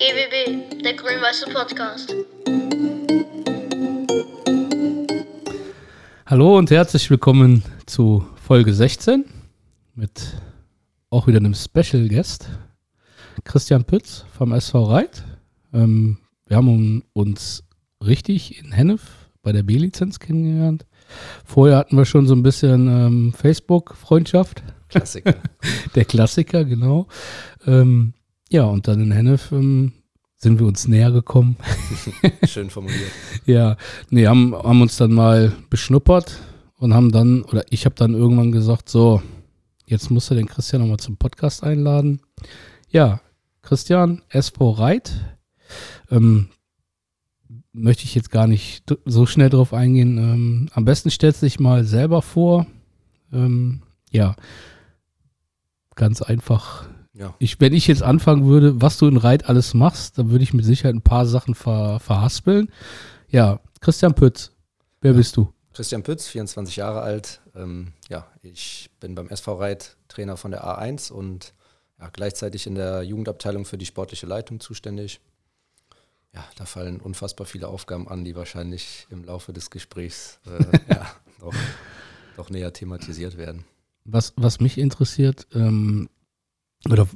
GWB, der grün-weiße Podcast. Hallo und herzlich willkommen zu Folge 16 mit auch wieder einem Special Guest, Christian Pütz vom SV Reit. Ähm, wir haben uns richtig in Hennef bei der B-Lizenz kennengelernt. Vorher hatten wir schon so ein bisschen ähm, Facebook-Freundschaft. Klassiker. Der Klassiker, genau. Ähm, ja, und dann in Hennef ähm, sind wir uns näher gekommen. Schön formuliert. ja, nee, haben, haben uns dann mal beschnuppert und haben dann, oder ich habe dann irgendwann gesagt, so, jetzt musst du den Christian nochmal zum Podcast einladen. Ja, Christian, SV Reit. Ähm, möchte ich jetzt gar nicht so schnell drauf eingehen. Ähm, am besten stellst du dich mal selber vor. Ähm, ja, ganz einfach. Ja. Ich, wenn ich jetzt anfangen würde, was du in Reit alles machst, dann würde ich mit Sicherheit ein paar Sachen ver, verhaspeln. Ja, Christian Pütz, wer ja. bist du? Christian Pütz, 24 Jahre alt. Ähm, ja, ich bin beim SV Reit Trainer von der A1 und ja, gleichzeitig in der Jugendabteilung für die sportliche Leitung zuständig ja, da fallen unfassbar viele Aufgaben an, die wahrscheinlich im Laufe des Gesprächs äh, ja, doch, doch, näher thematisiert werden. Was, was mich interessiert, ähm, oder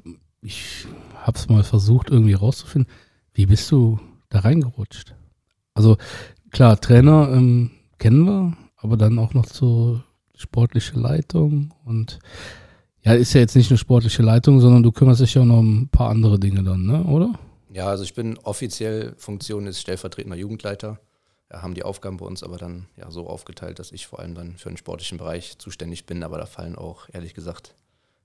ich habe es mal versucht irgendwie rauszufinden, wie bist du da reingerutscht? Also klar, Trainer ähm, kennen wir, aber dann auch noch zur sportliche Leitung und ja, ist ja jetzt nicht nur sportliche Leitung, sondern du kümmerst dich ja auch noch um ein paar andere Dinge dann, ne, oder? Ja, also ich bin offiziell, Funktion ist stellvertretender Jugendleiter. Ja, haben die Aufgaben bei uns aber dann ja so aufgeteilt, dass ich vor allem dann für den sportlichen Bereich zuständig bin. Aber da fallen auch, ehrlich gesagt,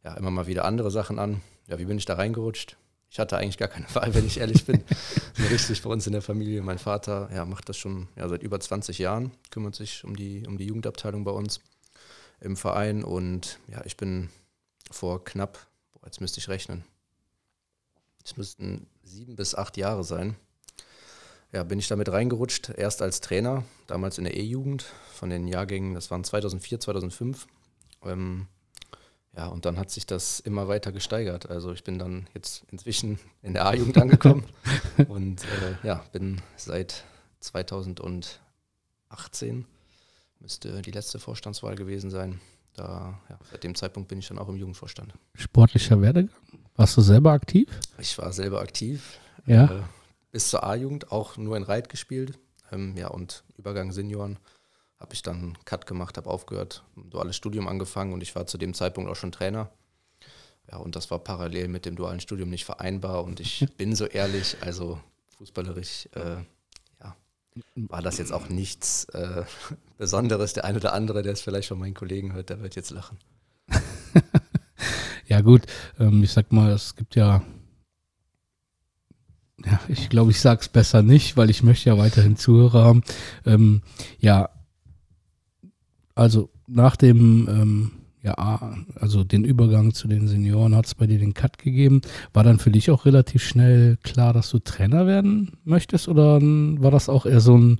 ja, immer mal wieder andere Sachen an. Ja, wie bin ich da reingerutscht? Ich hatte eigentlich gar keine Wahl, wenn ich ehrlich bin. richtig bei uns in der Familie. Mein Vater ja, macht das schon ja, seit über 20 Jahren, kümmert sich um die, um die Jugendabteilung bei uns im Verein. Und ja, ich bin vor knapp, boah, jetzt müsste ich rechnen, es müssten sieben bis acht Jahre sein. Ja, bin ich damit reingerutscht, erst als Trainer, damals in der E-Jugend von den Jahrgängen, das waren 2004, 2005. Ähm, ja, und dann hat sich das immer weiter gesteigert. Also ich bin dann jetzt inzwischen in der A-Jugend angekommen und äh, ja, bin seit 2018, müsste die letzte Vorstandswahl gewesen sein. Da, ja, seit dem Zeitpunkt bin ich dann auch im Jugendvorstand. Sportlicher Werdegang? Warst du selber aktiv? Ich war selber aktiv. Ja. Äh, bis zur A-Jugend auch nur in Reit gespielt. Ähm, ja, und Übergang Senioren habe ich dann Cut gemacht, habe aufgehört, ein duales Studium angefangen und ich war zu dem Zeitpunkt auch schon Trainer. Ja, und das war parallel mit dem dualen Studium nicht vereinbar und ich bin so ehrlich, also fußballerisch, äh, ja, war das jetzt auch nichts äh, Besonderes. Der eine oder andere, der es vielleicht von meinen Kollegen hört, der wird jetzt lachen. Ja, gut, ähm, ich sag mal, es gibt ja, ja, ich glaube, ich sage es besser nicht, weil ich möchte ja weiterhin Zuhörer haben. Ähm, ja, also nach dem, ähm, ja, also den Übergang zu den Senioren hat es bei dir den Cut gegeben. War dann für dich auch relativ schnell klar, dass du Trainer werden möchtest oder war das auch eher so ein,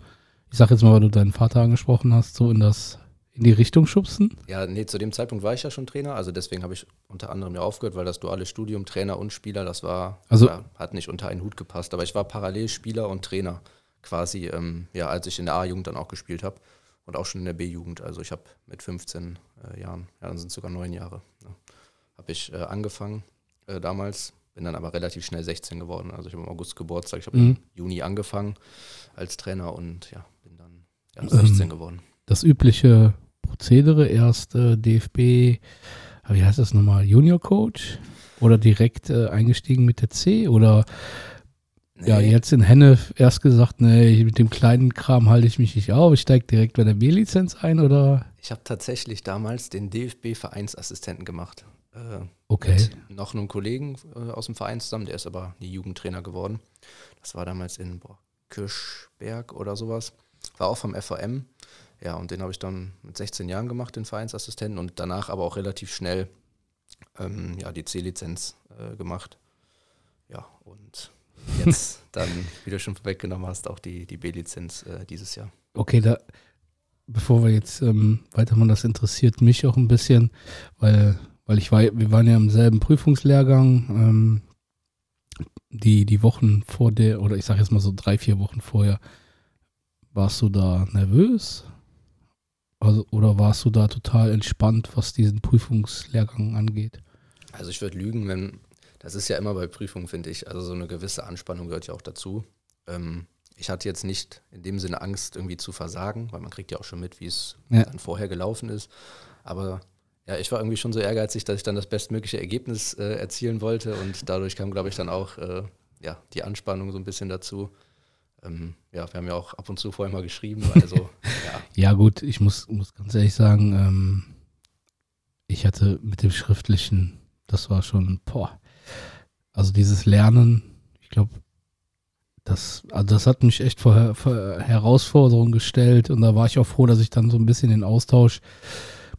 ich sag jetzt mal, weil du deinen Vater angesprochen hast, so in das in die Richtung schubsen? Ja, nee, zu dem Zeitpunkt war ich ja schon Trainer, also deswegen habe ich unter anderem ja aufgehört, weil das duale Studium, Trainer und Spieler, das war, also, ja, hat nicht unter einen Hut gepasst, aber ich war parallel Spieler und Trainer quasi, ähm, ja, als ich in der A-Jugend dann auch gespielt habe und auch schon in der B-Jugend, also ich habe mit 15 äh, Jahren, ja, dann sind es sogar neun Jahre, ne, habe ich äh, angefangen äh, damals, bin dann aber relativ schnell 16 geworden, also ich habe im August Geburtstag, ich habe mhm. im Juni angefangen als Trainer und ja, bin dann ja, 16 ähm, geworden. Das übliche Prozedere erst DFB, wie heißt das nochmal, Junior Coach? Oder direkt äh, eingestiegen mit der C? Oder nee. ja, jetzt in Henne erst gesagt, nee, mit dem kleinen Kram halte ich mich nicht auf, ich steige direkt bei der B-Lizenz ein oder? Ich habe tatsächlich damals den DFB-Vereinsassistenten gemacht. Äh, okay. Mit noch einem Kollegen äh, aus dem Verein zusammen, der ist aber nie Jugendtrainer geworden. Das war damals in boah, Kirschberg oder sowas. War auch vom FVM. Ja, und den habe ich dann mit 16 Jahren gemacht, den Vereinsassistenten, und danach aber auch relativ schnell ähm, ja, die C-Lizenz äh, gemacht. Ja, und jetzt dann, wie du schon vorweggenommen hast, auch die, die B-Lizenz äh, dieses Jahr. Okay, da, bevor wir jetzt ähm, weitermachen, das interessiert mich auch ein bisschen, weil, weil ich war, wir waren ja im selben Prüfungslehrgang. Ähm, die, die Wochen vor der, oder ich sage jetzt mal so drei, vier Wochen vorher, warst du da nervös? Also, oder warst du da total entspannt, was diesen Prüfungslehrgang angeht? Also ich würde lügen, wenn, das ist ja immer bei Prüfungen, finde ich, also so eine gewisse Anspannung gehört ja auch dazu. Ähm, ich hatte jetzt nicht in dem Sinne Angst, irgendwie zu versagen, weil man kriegt ja auch schon mit, wie es Ja. dann vorher gelaufen ist. Aber ja, ich war irgendwie schon so ehrgeizig, dass ich dann das bestmögliche Ergebnis äh, erzielen wollte und dadurch kam, glaube ich, dann auch äh, ja, die Anspannung so ein bisschen dazu. Ähm, ja, wir haben ja auch ab und zu vorher mal geschrieben, also ja, Ja, gut, ich muss, muss ganz ehrlich sagen, ähm, ich hatte mit dem Schriftlichen, das war schon, boah, also dieses Lernen, ich glaube, das, also das hat mich echt vor, vor Herausforderungen gestellt und da war ich auch froh, dass ich dann so ein bisschen den Austausch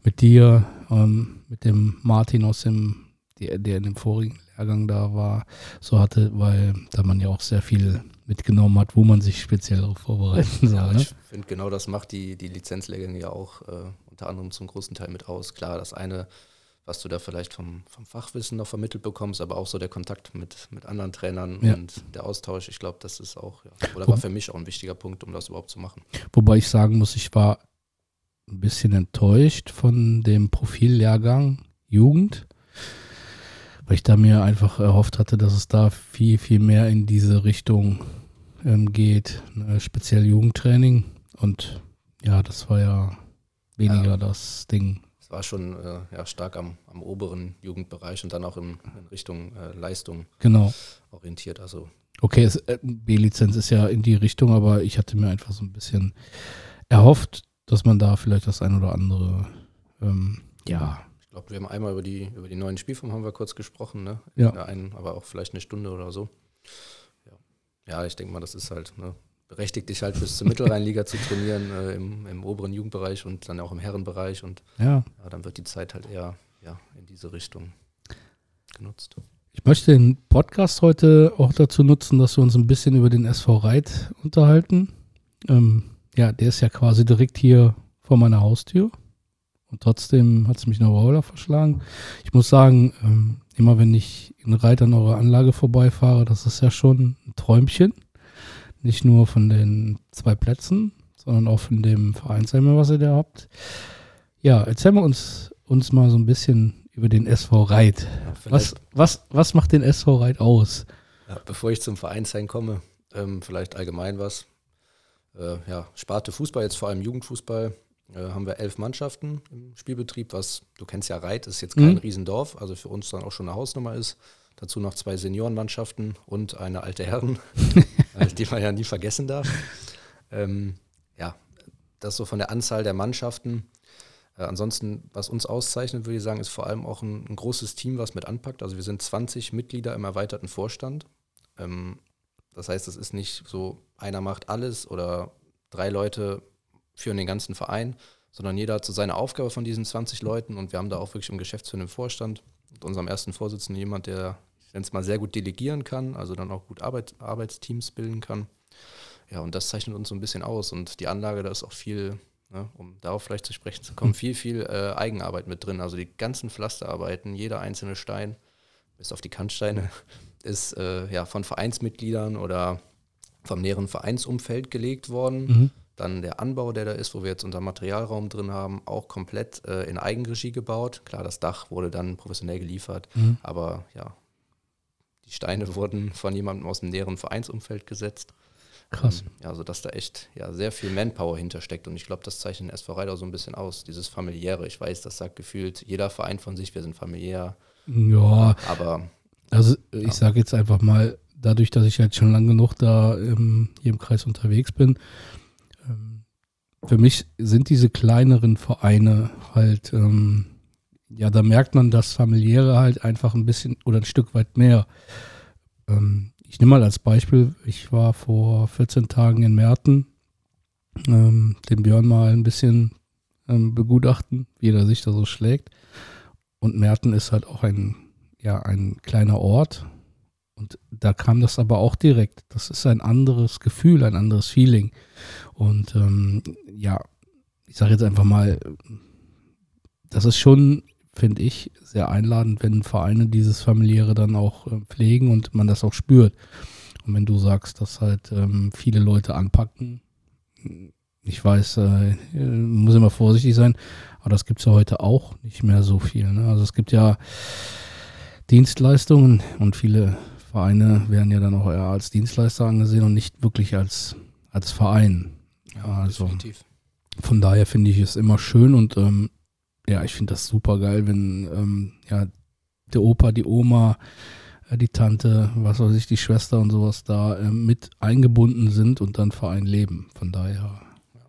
mit dir, ähm, mit dem Martin aus dem, der, der in dem vorigen Lehrgang da war, so hatte, weil da man ja auch sehr viel mitgenommen hat, wo man sich speziell darauf vorbereiten soll. Ja, ne? ich finde genau das macht die, die Lizenzlehrgänge ja auch äh, unter anderem zum großen Teil mit aus. Klar, das eine, was du da vielleicht vom, vom Fachwissen noch vermittelt bekommst, aber auch so der Kontakt mit, mit anderen Trainern Ja. und der Austausch, ich glaube, das ist auch, ja, oder war für mich auch ein wichtiger Punkt, um das überhaupt zu machen. Wobei ich sagen muss, ich war ein bisschen enttäuscht von dem Profillehrgang Jugend, weil ich da mir einfach erhofft hatte, dass es da viel, viel mehr in diese Richtung ähm, geht, ne, speziell Jugendtraining. Und ja, das war ja weniger Ja. das Ding. Es war schon äh, ja, stark am, am oberen Jugendbereich und dann auch in, in Richtung äh, Leistung Genau. orientiert. Also Okay, äh, B-Lizenz ist ja in die Richtung, aber ich hatte mir einfach so ein bisschen erhofft, dass man da vielleicht das ein oder andere, ähm, ja, ich glaube, wir haben einmal über die, über die neuen Spielformen haben wir kurz gesprochen, ne? Ja. Einen, aber auch vielleicht eine Stunde oder so. Ja, ja ich denke mal, das ist halt, ne, berechtigt dich halt bis zur Mittelrheinliga zu trainieren, äh, im, im oberen Jugendbereich und dann auch im Herrenbereich und ja, ja, dann wird die Zeit halt eher ja, in diese Richtung genutzt. Ich möchte den Podcast heute auch dazu nutzen, dass wir uns ein bisschen über den SV Reit unterhalten. Ähm, ja, der ist ja quasi direkt hier vor meiner Haustür. Und trotzdem hat es mich nach Wauler verschlagen. Ich muss sagen, ähm, immer wenn ich in Reit an eurer Anlage vorbeifahre, das ist ja schon ein Träumchen. Nicht nur von den zwei Plätzen, sondern auch von dem Vereinsheim, was ihr da habt. Ja, erzähl mal uns, uns mal so ein bisschen über den SV Reit. Ja, Was, was, was macht den SV Reit aus? ja, bevor ich zum Vereinsheim komme, ähm, vielleicht allgemein was. Äh, ja, Sparte Fußball, jetzt vor allem Jugendfußball, äh, haben wir elf Mannschaften im Spielbetrieb, was, du kennst ja Reit, ist jetzt kein Mhm. Riesendorf, also für uns dann auch schon eine Hausnummer ist. Dazu noch zwei Seniorenmannschaften und eine alte Herren, die man ja nie vergessen darf. Ähm, ja, das so von der Anzahl der Mannschaften. Äh, ansonsten, was uns auszeichnet, würde ich sagen, ist vor allem auch ein, ein großes Team, was mit anpackt. Also wir sind 20 Mitglieder im erweiterten Vorstand. Ähm, das heißt, es ist nicht so, einer macht alles oder drei Leute führen den ganzen Verein, sondern jeder hat so seine Aufgabe von diesen 20 Leuten und wir haben da auch wirklich im geschäftsführenden Vorstand mit unserem ersten Vorsitzenden jemand, der, ich nenne es mal, sehr gut delegieren kann, also dann auch gut Arbeit, Arbeitsteams bilden kann. Ja, und das zeichnet uns so ein bisschen aus und die Anlage, da ist auch viel, ne, um darauf vielleicht zu sprechen zu kommen, viel, viel äh, Eigenarbeit mit drin. Also die ganzen Pflasterarbeiten, jeder einzelne Stein, bis auf die Kantsteine, ist äh, ja von Vereinsmitgliedern oder vom näheren Vereinsumfeld gelegt worden. Mhm. Dann der Anbau, der da ist, wo wir jetzt unseren Materialraum drin haben, auch komplett äh, in Eigenregie gebaut. Klar, das Dach wurde dann professionell geliefert, Mhm. aber ja, die Steine wurden von jemandem aus dem näheren Vereinsumfeld gesetzt. Krass. Ähm, ja, sodass da echt ja, sehr viel Manpower hintersteckt. Und ich glaube, das zeichnet SV Rheidau so ein bisschen aus, dieses familiäre. Ich weiß, das sagt gefühlt jeder Verein von sich, wir sind familiär, Ja, aber also ich Ja. sage jetzt einfach mal, dadurch, dass ich halt schon lang genug da ähm, hier im Kreis unterwegs bin, ähm, für mich sind diese kleineren Vereine halt, ähm, ja, da merkt man das familiäre halt einfach ein bisschen oder ein Stück weit mehr. Ähm, ich nehme mal als Beispiel, ich war vor 14 Tagen in Merten, ähm, den Björn mal ein bisschen ähm, begutachten, wie er sich da so schlägt. Und Merten ist halt auch ein, ja, ein kleiner Ort. Und da kam das aber auch direkt. Das ist ein anderes Gefühl, ein anderes Feeling. Und ähm, ja, ich sage jetzt einfach mal, das ist schon finde ich, sehr einladend, wenn Vereine dieses familiäre dann auch äh, pflegen und man das auch spürt. Und wenn du sagst, dass halt ähm, viele Leute anpacken, ich weiß, äh, muss immer vorsichtig sein, aber das gibt es ja heute auch nicht mehr so viel. Ne? Also es gibt ja Dienstleistungen und viele Vereine werden ja dann auch eher als Dienstleister angesehen und nicht wirklich als, als Verein. Ja, also definitiv. von daher finde ich es immer schön und ähm, ja, ich finde das super geil, wenn ähm, ja, der Opa, die Oma, äh, die Tante, was weiß ich, die Schwester und sowas da äh, mit eingebunden sind und dann Verein leben. Von daher,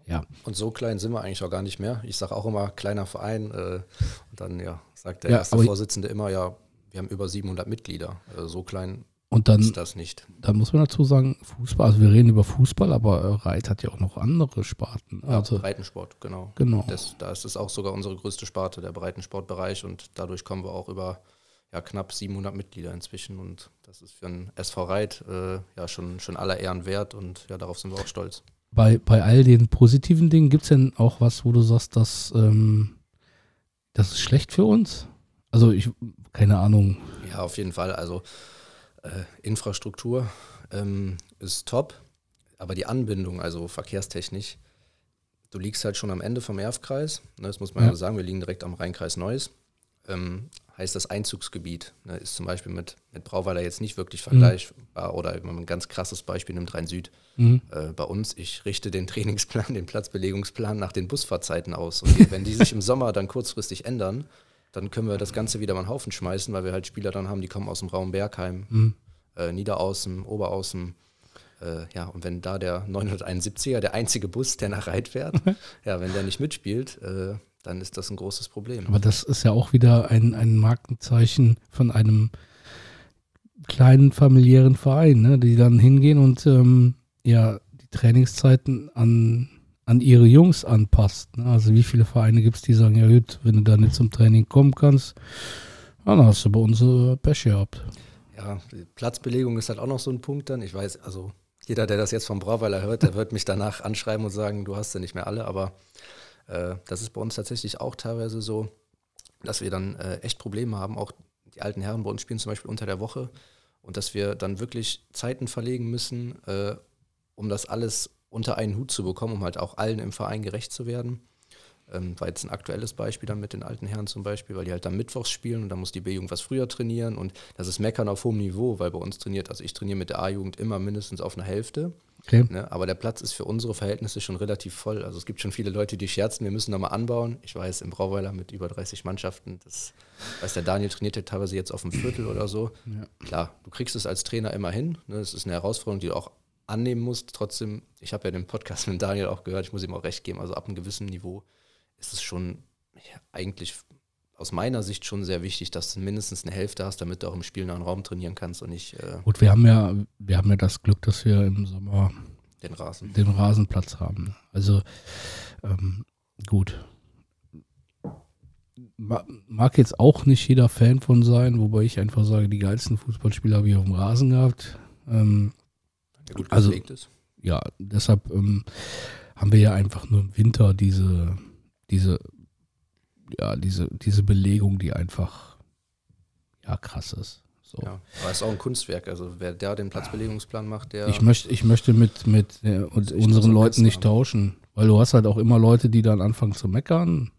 ja. Und so klein sind wir eigentlich auch gar nicht mehr. Ich sage auch immer kleiner Verein äh, und dann ja sagt der Ja, erste Vorsitzende immer ja, wir haben über 700 Mitglieder. Also so klein Und dann, ist das nicht. dann muss man dazu sagen, Fußball, also wir reden über Fußball, aber äh, Reit hat ja auch noch andere Sparten. Also, Breitensport, genau. genau. Das, da ist es auch sogar unsere größte Sparte, der Breitensportbereich und dadurch kommen wir auch über ja, knapp 700 Mitglieder inzwischen und das ist für einen SV Reit äh, ja schon, schon aller Ehren wert und ja, darauf sind wir auch stolz. Bei, bei all den positiven Dingen gibt es denn auch was, wo du sagst, dass ähm, das ist schlecht für uns? Also ich, keine Ahnung. Ja, auf jeden Fall. Also äh, Infrastruktur ähm, ist top, aber die Anbindung, also verkehrstechnisch, du liegst halt schon am Ende vom Erfkreis, ne, das muss man Ja. sagen, wir liegen direkt am Rheinkreis Neuss. Ähm, heißt das Einzugsgebiet, ne, ist zum Beispiel mit, mit Brauweiler jetzt nicht wirklich vergleichbar oder wenn man ein ganz krasses Beispiel nimmt, Rhein-Süd. Mhm. Äh, bei uns, ich richte den Trainingsplan, den Platzbelegungsplan nach den Busfahrzeiten aus. Und wenn die sich im Sommer dann kurzfristig ändern, dann können wir das Ganze wieder mal einen Haufen schmeißen, weil wir halt Spieler dann haben, die kommen aus dem Raum Bergheim, Mhm. äh, Niederaußen, Oberaußen. Äh, ja, und wenn da der 971er, der einzige Bus, der nach Reit fährt, ja, wenn der nicht mitspielt, äh, dann ist das ein großes Problem. Aber das ist ja auch wieder ein, ein Markenzeichen von einem kleinen familiären Verein, ne? die dann hingehen und ähm, ja die Trainingszeiten an, an ihre Jungs anpasst. Ne? Also wie viele Vereine gibt es, die sagen, ja gut, wenn du da nicht zum Training kommen kannst, dann hast du bei uns äh, Pech gehabt. Ja, Platzbelegung ist halt auch noch so ein Punkt dann. Ich weiß, also jeder, der das jetzt vom Brauweiler hört, der wird mich danach anschreiben und sagen, du hast ja nicht mehr alle. Aber äh, das ist bei uns tatsächlich auch teilweise so, dass wir dann äh, echt Probleme haben. Auch die alten Herren bei uns spielen zum Beispiel unter der Woche und dass wir dann wirklich Zeiten verlegen müssen, äh, um das alles unter einen Hut zu bekommen, um halt auch allen im Verein gerecht zu werden. Ähm, war jetzt ein aktuelles Beispiel dann mit den alten Herren zum Beispiel, weil die halt dann mittwochs spielen und dann muss die B-Jugend was früher trainieren und das ist Meckern auf hohem Niveau, weil bei uns trainiert, also ich trainiere mit der A-Jugend immer mindestens auf einer Hälfte, Okay? ne? aber der Platz ist für unsere Verhältnisse schon relativ voll. Also es gibt schon viele Leute, die scherzen, wir müssen nochmal anbauen. Ich weiß, im Brauweiler mit über 30 Mannschaften, das weiß der Daniel trainiert ja teilweise jetzt auf dem Viertel oder so. Ja. Klar, du kriegst es als Trainer immer hin, ne? das ist eine Herausforderung, die du auch annehmen musst. Trotzdem, ich habe ja den Podcast mit Daniel auch gehört, ich muss ihm auch recht geben, also ab einem gewissen Niveau ist es schon ja, eigentlich aus meiner Sicht schon sehr wichtig, dass du mindestens eine Hälfte hast, damit du auch im Spiel einen Raum trainieren kannst und nicht äh, Gut, wir haben ja, wir haben ja das Glück, dass wir im Sommer den Rasen. den Rasenplatz haben. Also ähm, gut. Ma- Mag jetzt auch nicht jeder Fan von sein, wobei ich einfach sage, die geilsten Fußballspieler habe ich auf dem Rasen gehabt. Ähm, Der gut Also- ist. ja, deshalb ähm, haben wir ja einfach nur im Winter diese, diese, ja, diese, diese Belegung, die einfach ja krass ist. So. Ja, aber es ist auch ein Kunstwerk. Also wer der den Platzbelegungsplan macht, der Ich möchte, ich möchte mit, mit äh, unseren Leuten nicht haben. tauschen, weil du hast halt auch immer Leute, die dann anfangen zu meckern,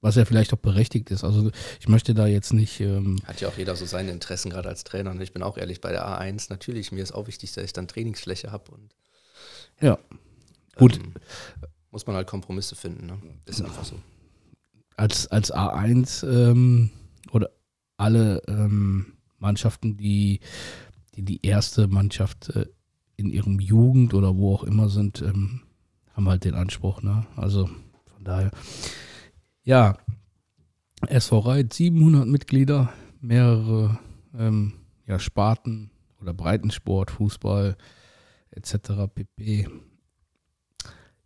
was ja vielleicht auch berechtigt ist. Also ich möchte da jetzt nicht, ähm, hat ja auch jeder so seine Interessen, gerade als Trainer. Und ich bin auch ehrlich, bei der A1 natürlich, mir ist auch wichtig, dass ich dann Trainingsfläche habe und ja, gut, ähm, muss man halt Kompromisse finden. Ne? Ist einfach so. als, als A1 ähm, oder alle ähm, Mannschaften, die, die die erste Mannschaft äh, in ihrem Jugend oder wo auch immer sind, ähm, haben halt den Anspruch. Ne? Also von daher, ja, SV Reit, 700 Mitglieder, mehrere ähm, ja, Sparten oder Breitensport, Fußball etc. pp.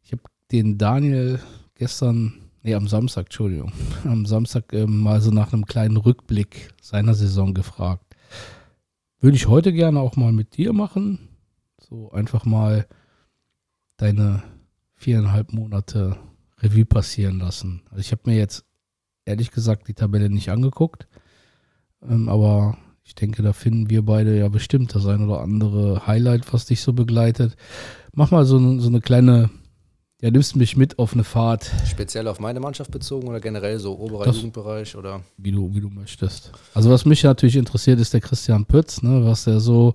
Ich habe den Daniel gestern, nee, am Samstag, Entschuldigung, am Samstag ähm, mal so nach einem kleinen Rückblick seiner Saison gefragt. Würde ich heute gerne auch mal mit dir machen. So einfach mal deine viereinhalb Monate Revue passieren lassen. Also ich habe mir jetzt ehrlich gesagt die Tabelle nicht angeguckt. Ähm, aber ich denke, da finden wir beide ja bestimmt das ein oder andere Highlight, was dich so begleitet. Mach mal so, so eine kleine, ja, nimmst mich mit auf eine Fahrt. Speziell auf meine Mannschaft bezogen oder generell so oberer das, Jugendbereich oder? Wie du, wie du möchtest. Also was mich natürlich interessiert, ist der Christian Pütz, ne, was er so,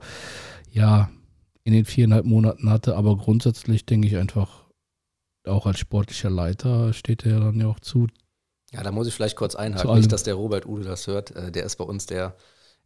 ja, in den viereinhalb Monaten hatte. Aber grundsätzlich denke ich einfach, auch als sportlicher Leiter steht er dann ja auch zu. Ja, da muss ich vielleicht kurz einhaken, nicht, dass der Robert Ude das hört. Äh, der ist bei uns der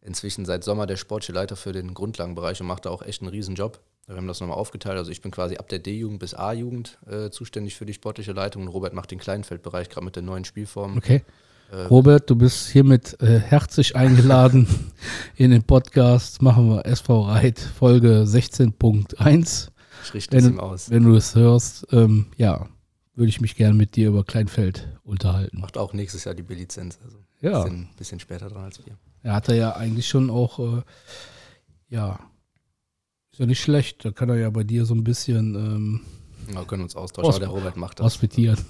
inzwischen seit Sommer der sportliche Leiter für den Grundlagenbereich und macht da auch echt einen Riesenjob. Wir haben das nochmal aufgeteilt. Also ich bin quasi ab der D-Jugend bis A-Jugend äh, zuständig für die sportliche Leitung und Robert macht den Kleinfeldbereich gerade mit den neuen Spielformen. Okay. Äh, Robert, du bist hiermit äh, herzlich eingeladen in den Podcast. Machen wir SV Reit Folge 16.1. Ich richte es ihm aus. Wenn du es hörst, ähm, ja, würde ich mich gerne mit dir über Kleinfeld unterhalten. Macht auch nächstes Jahr die B-Lizenz. Also ja. Bisschen, bisschen später dran als wir. Er hatte ja eigentlich schon auch, äh, ja, ist ja nicht schlecht. Da kann er ja bei dir so ein bisschen. Ähm, wir können uns austauschen, aber der Robert macht das. Hospitieren.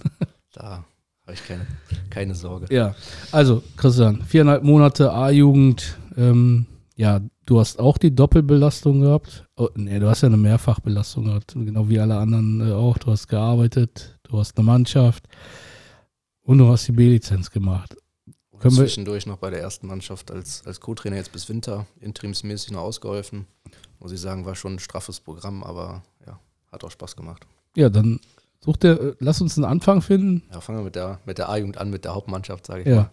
Da habe ich keine, keine Sorge. Ja, also Christian, viereinhalb Monate A-Jugend. Ähm, ja, du hast auch die Doppelbelastung gehabt. Oh, nee, du hast ja eine Mehrfachbelastung gehabt, genau wie alle anderen äh, auch. Du hast gearbeitet, du hast eine Mannschaft und du hast die B-Lizenz gemacht. Können zwischendurch noch bei der ersten Mannschaft als, als Co-Trainer jetzt bis Winter interimsmäßig noch ausgeholfen. Muss ich sagen, war schon ein straffes Programm, aber ja, hat auch Spaß gemacht. Ja, dann such dir, äh, lass uns einen Anfang finden. Ja, fangen wir mit der, mit der A-Jugend an, mit der Hauptmannschaft, sage ich ja. mal.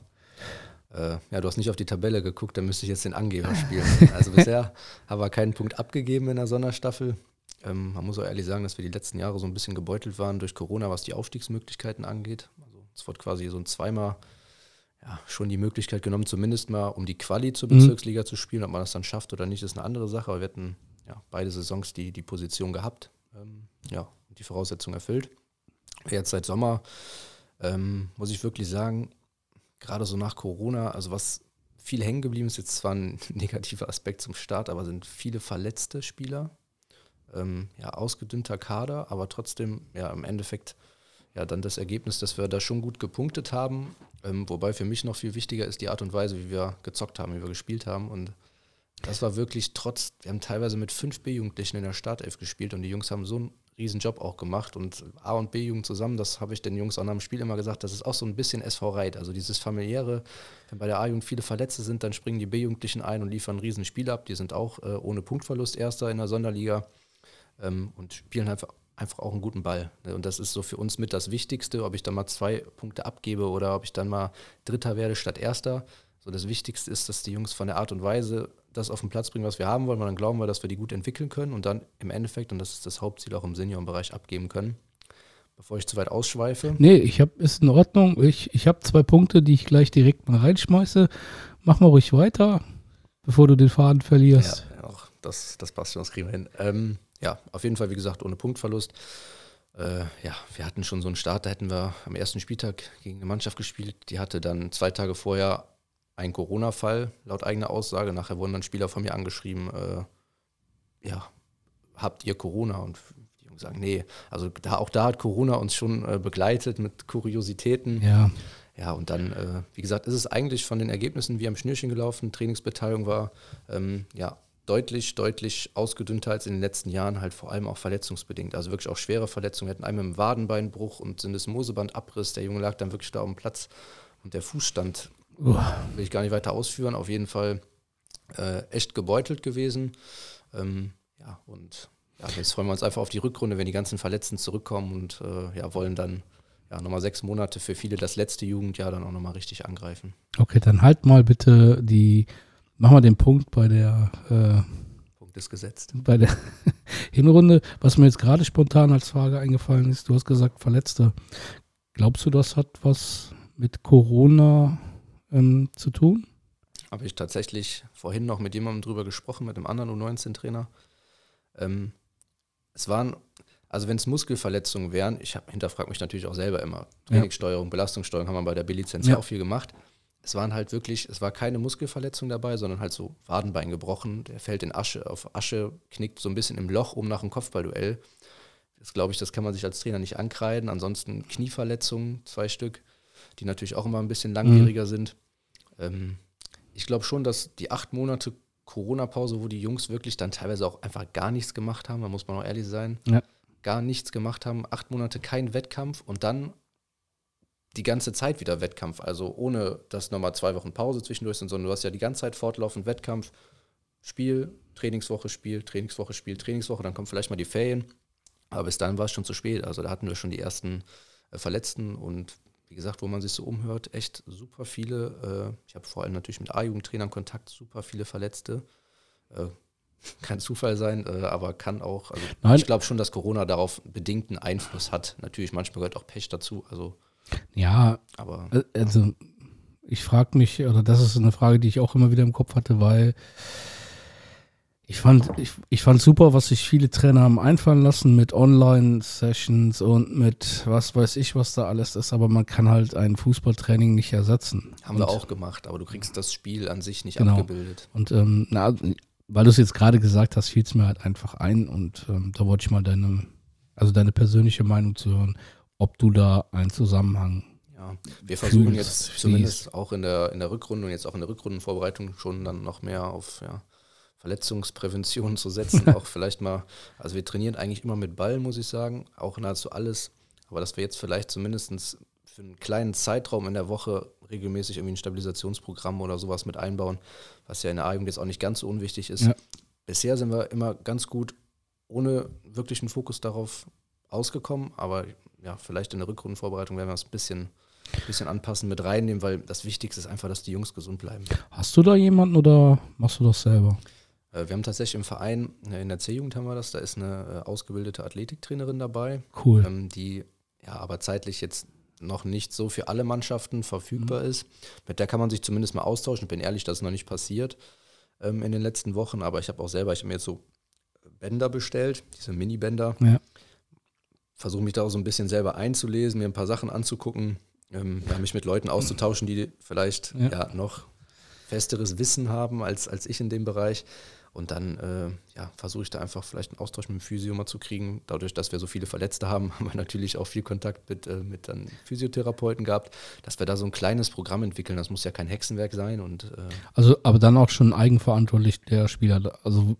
Äh, ja, du hast nicht auf die Tabelle geguckt, dann müsste ich jetzt den Angeber spielen. Also bisher haben wir keinen Punkt abgegeben in der Sonderstaffel. Ähm, man muss auch ehrlich sagen, dass wir die letzten Jahre so ein bisschen gebeutelt waren durch Corona, was die Aufstiegsmöglichkeiten angeht. Also es wurde quasi so ein zweimal ja, schon die Möglichkeit genommen, zumindest mal um die Quali zur mhm. Bezirksliga mhm. zu spielen. Ob man das dann schafft oder nicht, ist eine andere Sache. Aber wir hatten ja, beide Saisons die, die Position gehabt, ähm, ja, die Voraussetzungen erfüllt. Jetzt seit Sommer ähm, muss ich wirklich sagen, gerade so nach Corona, also was viel hängen geblieben ist, jetzt zwar ein negativer Aspekt zum Start, aber sind viele verletzte Spieler. Ähm, ja, ausgedünnter Kader, aber trotzdem, ja, im Endeffekt ja, dann das Ergebnis, dass wir da schon gut gepunktet haben. Ähm, wobei für mich noch viel wichtiger ist die Art und Weise, wie wir gezockt haben, wie wir gespielt haben. Und das war wirklich trotz, wir haben teilweise mit fünf B-Jugendlichen in der Startelf gespielt und die Jungs haben so einen riesen Job auch gemacht. Und A und B-Jugend zusammen, das habe ich den Jungs auch nach dem Spiel immer gesagt, das ist auch so ein bisschen SV Reit. Also dieses familiäre, wenn bei der A-Jugend viele Verletzte sind, dann springen die B-Jugendlichen ein und liefern ein riesen Spiel ab. Die sind auch äh, ohne Punktverlust Erster in der Sonderliga ähm, und spielen einfach einfach auch einen guten Ball. Ne? Und das ist so für uns mit das Wichtigste, ob ich dann mal zwei Punkte abgebe oder ob ich dann mal Dritter werde statt Erster. So das Wichtigste ist, dass die Jungs von der Art und Weise das auf den Platz bringen, was wir haben wollen, weil dann glauben wir, dass wir die gut entwickeln können und dann im Endeffekt, und das ist das Hauptziel, auch im Seniorenbereich abgeben können. Bevor ich zu weit ausschweife. Nee, ich habe, ist in Ordnung. Ich, ich habe zwei Punkte, die ich gleich direkt mal reinschmeiße. Mach mal ruhig weiter, bevor du den Faden verlierst. Ja, auch das, das passt schon, das kriegen wir hin. Ähm, ja, auf jeden Fall, wie gesagt, ohne Punktverlust. Äh, ja, wir hatten schon so einen Start, da hätten wir am ersten Spieltag gegen eine Mannschaft gespielt, die hatte dann zwei Tage vorher einen Corona-Fall, laut eigener Aussage. Nachher wurden dann Spieler von mir angeschrieben, äh, ja, habt ihr Corona? Und die Jungs sagen, nee. Also da, auch da hat Corona uns schon äh, begleitet mit Kuriositäten. Ja. Ja, und dann, äh, wie gesagt, ist es eigentlich von den Ergebnissen wie am Schnürchen gelaufen. Trainingsbeteiligung war ähm, ja deutlich, deutlich ausgedünnter als in den letzten Jahren, halt vor allem auch verletzungsbedingt. Also wirklich auch schwere Verletzungen. Wir hatten einmal im Wadenbeinbruch und Syndesmosebandabriss. Der Junge lag dann wirklich da am Platz und der Fußstand will ich gar nicht weiter ausführen. Auf jeden Fall äh, echt gebeutelt gewesen. Ähm, ja, und ja, jetzt freuen wir uns einfach auf die Rückrunde, wenn die ganzen Verletzten zurückkommen und äh, ja, wollen dann ja, nochmal sechs Monate für viele das letzte Jugendjahr dann auch nochmal richtig angreifen. Okay, dann halt mal bitte die Machen wir den Punkt bei der äh, Punkt ist gesetzt. Bei der Hinrunde, was mir jetzt gerade spontan als Frage eingefallen ist, du hast gesagt, Verletzte. Glaubst du, das hat was mit Corona ähm, zu tun? Habe ich tatsächlich vorhin noch mit jemandem drüber gesprochen, mit einem anderen U19-Trainer. Ähm, es waren, also wenn es Muskelverletzungen wären, ich hinterfrage mich natürlich auch selber immer. Trainingssteuerung. Belastungssteuerung haben wir bei der B-Lizenz ja. auch viel gemacht es waren halt wirklich, es war keine Muskelverletzung dabei, sondern halt so Wadenbein gebrochen. Der fällt in Asche, auf Asche, knickt so ein bisschen im Loch um nach einem Kopfballduell. Das glaube ich, das kann man sich als Trainer nicht ankreiden. Ansonsten Knieverletzungen, zwei Stück. Die natürlich auch immer ein bisschen langwieriger mhm. sind. Ähm, ich glaube schon, dass die acht Monate Corona-Pause, wo die Jungs wirklich dann teilweise auch einfach gar nichts gemacht haben, da muss man auch ehrlich sein, ja. gar nichts gemacht haben, acht Monate kein Wettkampf und dann die ganze Zeit wieder Wettkampf. Also ohne, dass nochmal zwei Wochen Pause zwischendurch sind, sondern du hast ja die ganze Zeit fortlaufend Wettkampf, Spiel, Trainingswoche, Spiel, Trainingswoche, Spiel, Trainingswoche, dann kommen vielleicht mal die Ferien. Aber bis dann war es schon zu spät. Also da hatten wir schon die ersten äh, Verletzten und wie gesagt, wo man sich so umhört, echt super viele. Äh, ich habe vor allem natürlich mit A-Jugendtrainern Kontakt, super viele Verletzte. Äh, kann Zufall sein, äh, aber kann auch. Also ich glaube schon, dass Corona darauf bedingten Einfluss hat. Natürlich, manchmal gehört auch Pech dazu. Also ja, aber äh, also ich frage mich, oder das ist eine Frage, die ich auch immer wieder im Kopf hatte, weil ich fand, ich, ich fand super, was sich viele Trainer haben einfallen lassen mit Online-Sessions und mit was weiß ich, was da alles ist, aber man kann halt ein Fußballtraining nicht ersetzen. Haben und, wir auch gemacht, aber du kriegst das Spiel an sich nicht genau. abgebildet. Und ähm, na, weil du es jetzt gerade gesagt hast, fiel es mir halt einfach ein und ähm, da wollte ich mal deine, also deine persönliche Meinung zu hören, ob du da einen Zusammenhang ja, wir versuchen jetzt zumindest auch in der, in der Rückrunde und jetzt auch in der Rückrundenvorbereitung schon dann noch mehr auf ja, Verletzungsprävention zu setzen. auch vielleicht mal, also wir trainieren eigentlich immer mit Ball, muss ich sagen, auch nahezu alles. Aber dass wir jetzt vielleicht zumindest für einen kleinen Zeitraum in der Woche regelmäßig irgendwie ein Stabilisationsprogramm oder sowas mit einbauen, was ja in der A-Jugend jetzt auch nicht ganz so unwichtig ist. Ja. Bisher sind wir immer ganz gut ohne wirklichen Fokus darauf ausgekommen, aber ja, vielleicht in der Rückrundenvorbereitung werden wir es ein bisschen, bisschen anpassen, mit reinnehmen, weil das Wichtigste ist einfach, dass die Jungs gesund bleiben. Hast du da jemanden oder machst du das selber? Äh, wir haben tatsächlich im Verein, äh, in der C-Jugend haben wir das, da ist eine äh, ausgebildete Athletiktrainerin dabei. Cool. Ähm, die ja aber zeitlich jetzt noch nicht so für alle Mannschaften verfügbar mhm. ist. Mit der kann man sich zumindest mal austauschen. Ich bin ehrlich, das ist noch nicht passiert ähm, in den letzten Wochen, aber ich habe auch selber, ich habe mir jetzt so Bänder bestellt, diese Mini-Bänder. Ja. Versuche mich da auch so ein bisschen selber einzulesen, mir ein paar Sachen anzugucken, ähm, ja, mich mit Leuten auszutauschen, die vielleicht ja. ja noch festeres Wissen haben als, als ich in dem Bereich. Und dann äh, ja, versuche ich da einfach vielleicht einen Austausch mit dem Physio mal zu kriegen. Dadurch, dass wir so viele Verletzte haben, haben wir natürlich auch viel Kontakt mit, äh, mit dann Physiotherapeuten gehabt, dass wir da so ein kleines Programm entwickeln. Das muss ja kein Hexenwerk sein. Und, äh also, aber dann auch schon eigenverantwortlich der Spieler. Also